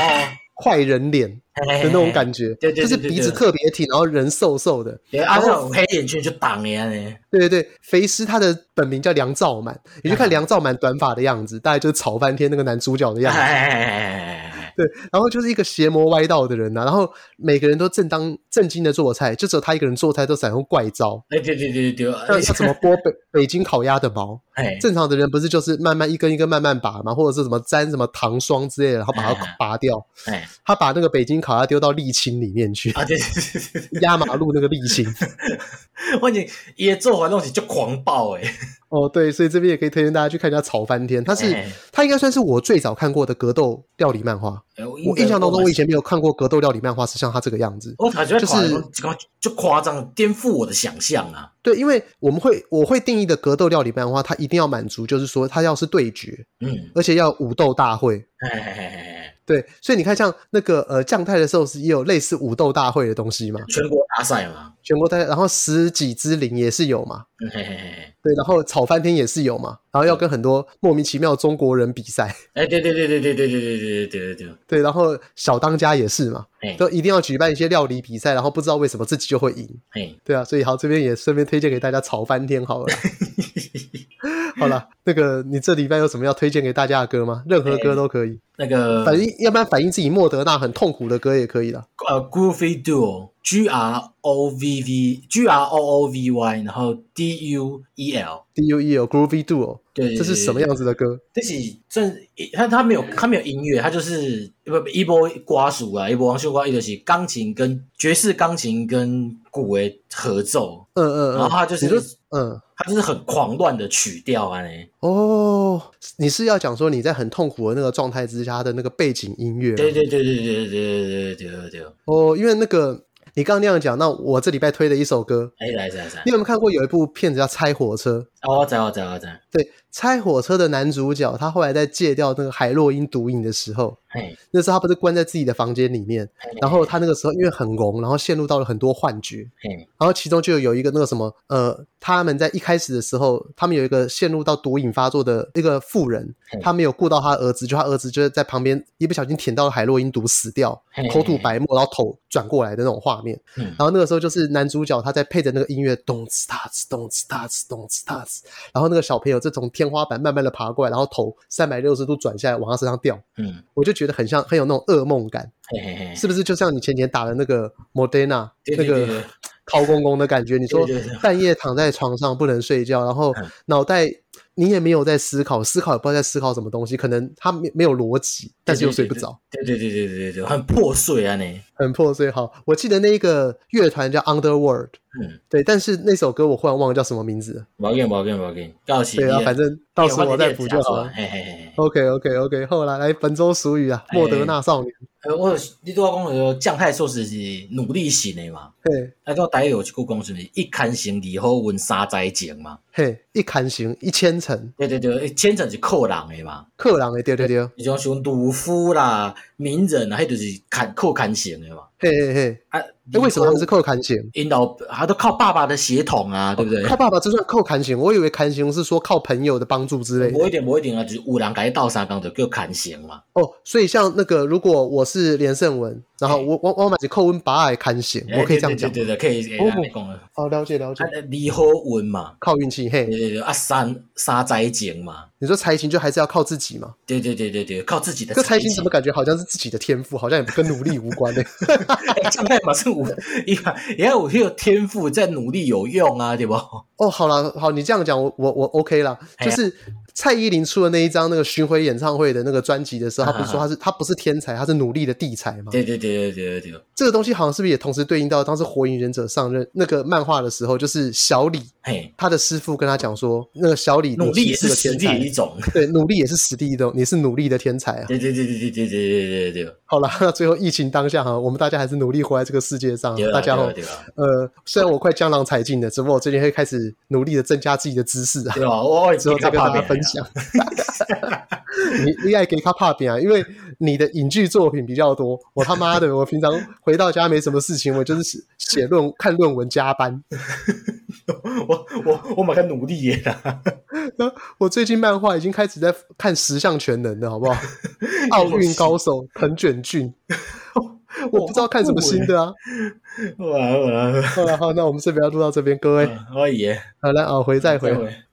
坏人脸的那种感觉，就是鼻子特别挺，然后人瘦瘦的，然后黑眼圈就挡呀呢。对对对，肥尸他的本名叫梁兆满，你就看梁兆满短发的样子，大概就是吵翻天那个男主角的样子。对，然后就是一个邪魔歪道的人呐、啊，然后每个人都正当正经的做菜，就只有他一个人做菜都采用怪招。哎，对对对对，他怎么剥北北京烤鸭的毛？*laughs* 哎，正常的人不是就是慢慢一根一根慢慢拔嘛，或者是什么沾什么糖霜之类的，然后把它拔掉。哎，他把那个北京烤鸭丢到沥青里面去。啊，对对对对，压马路那个沥青。*laughs* 关键也做完东西就狂暴哎。*laughs* 哦，对，所以这边也可以推荐大家去看一下《吵翻天》，它是它应该算是我最早看过的格斗料理漫画。我印象当中，我以前没有看过格斗料理漫画是像它这个样子。我感觉就是就夸张，颠覆我的想象啊！对，因为我们会我会定义的格斗料理漫画，它一定要满足，就是说它要是对决，嗯，而且要武斗大会。对，所以你看，像那个呃，将太的寿司也有类似武斗大会的东西嘛？全国大赛嘛？全国大赛，然后十几之灵也是有嘛？对，然后炒翻天也是有嘛？然后要跟很多莫名其妙中国人比赛。哎，对对对对对对对对对对对对对。然后小当家也是嘛？都一定要举办一些料理比赛，然后不知道为什么自己就会赢。对啊，所以好，这边也顺便推荐给大家炒翻天好了。*laughs* 好了，那个你这礼拜有什么要推荐给大家的歌吗？任何歌都可以。那个反正要不然反映自己莫德纳很痛苦的歌也可以的。呃，Groovy Duo，G R O V V，G R O O V Y，然后 D U E L，D U E L，Groovy Duo。对，这是什么样子的歌？这是这他他没有他没有音乐，他就是不一波瓜属啊，一波王秀瓜，一个是钢琴跟爵士钢琴跟鼓的合奏。嗯嗯，然后他就是嗯，他就是很狂乱的曲调啊。哦，你是要讲说你在很痛苦的那个状态之下的那个背景音乐？对对对对对对对对对对。哦，因为那个你刚刚那样讲，那我这礼拜推的一首歌，哎，来来来，你有没有看过有一部片子叫《拆火车》？哦，在哦，在哦，在。对，拆火车的男主角，他后来在戒掉那个海洛因毒瘾的时候，嘿那时候他不是关在自己的房间里面，然后他那个时候因为很聋，然后陷入到了很多幻觉，嘿。然后其中就有一个那个什么，呃，他们在一开始的时候，他们有一个陷入到毒瘾发作的一个妇人，嘿。他没有顾到他儿子，就他儿子就是在旁边一不小心舔到了海洛因毒死掉，口吐白沫，然后头转过来的那种画面，嘿然后那个时候就是男主角他在配着那个音乐，咚哧哒哧，咚哧哒哧，咚哧哒哧。然后那个小朋友就从天花板慢慢的爬过来，然后头三百六十度转下来往他身上掉，嗯，我就觉得很像很有那种噩梦感，嘿嘿嘿，是不是就像你前年打的那个莫德纳那个 *laughs* 掏公公的感觉？你说半夜躺在床上不能睡觉，然后脑袋你也没有在思考，思考也不知道在思考什么东西，可能他没没有逻辑，但是又睡不着，对对对对对对，很破碎啊，你很破碎。好，我记得那一个乐团叫 Underworld。嗯，对，但是那首歌我忽然忘了叫什么名字了。没关系，没关系，没关系，告诉对啊，反正到时候我再补就好了。嘿嘿嘿。OK，OK，OK。后来来本周俗语啊，莫德纳少年。呃，我你都要讲说将太硕士是努力型的嘛？嘿，那个台语有一句讲是一坎成二好运三灾情嘛？嘿，一坎成一千层。对对对，一千层是克人的嘛？克人的，对对对。你像像鲁夫啦、名人啊，迄就是砍扣砍型的嘛？嘿嘿嘿。啊，那为什么他们是扣砍型？引导他都靠爸爸的血统啊，对不对？靠爸爸就算扣砍型，我以为砍型是说靠朋友的帮助之类的。我一点，我一点啊，就是五郎改道三纲的叫砍型嘛。哦，所以像那个，如果我是连胜文，然后我我我买是扣文把爱砍型，我可以这样讲，对对可以。哦，了解了解。离好运嘛，靠运气嘿。对对对，啊三三灾情嘛。你说财情就还是要靠自己嘛？对对对对对，靠自己的。这财情怎么感觉好像是自己的天赋，好像也不跟努力无关呢？*laughs* 将太嘛是五。也也要我有天赋，在努力有用啊，对不？哦，好了，好，你这样讲，我我我 OK 了，就是。蔡依林出的那一张那个巡回演唱会的那个专辑的时候，他不是说他是他不是天才，他是努力的地才吗？对对对对对对对。这个东西好像是不是也同时对应到当时《火影忍者》上任那个漫画的时候，就是小李，他的师傅跟他讲说，那个小李努力也是实力一种，对，努力也是实力一种，你是努力的天才啊！对对对对对对对对对对。好了，那最后疫情当下哈，我们大家还是努力活在这个世界上，大家哦，呃，虽然我快江郎才尽了，只不过我最近会开始努力的增加自己的知识啊，对吧？我之后再跟大家分享。*laughs* 你你爱给他怕扁啊，因为你的影剧作品比较多。我他妈的，我平常回到家没什么事情，我就是写写论看论文加班。*laughs* 我我我蛮努力耶 *laughs* 我最近漫画已经开始在看十项全能的好不好？奥运高手藤卷俊，我不知道看什么新的啊。好了好了好了，好，那我们这边要录到这边，各位，可以。好来，啊，回再回。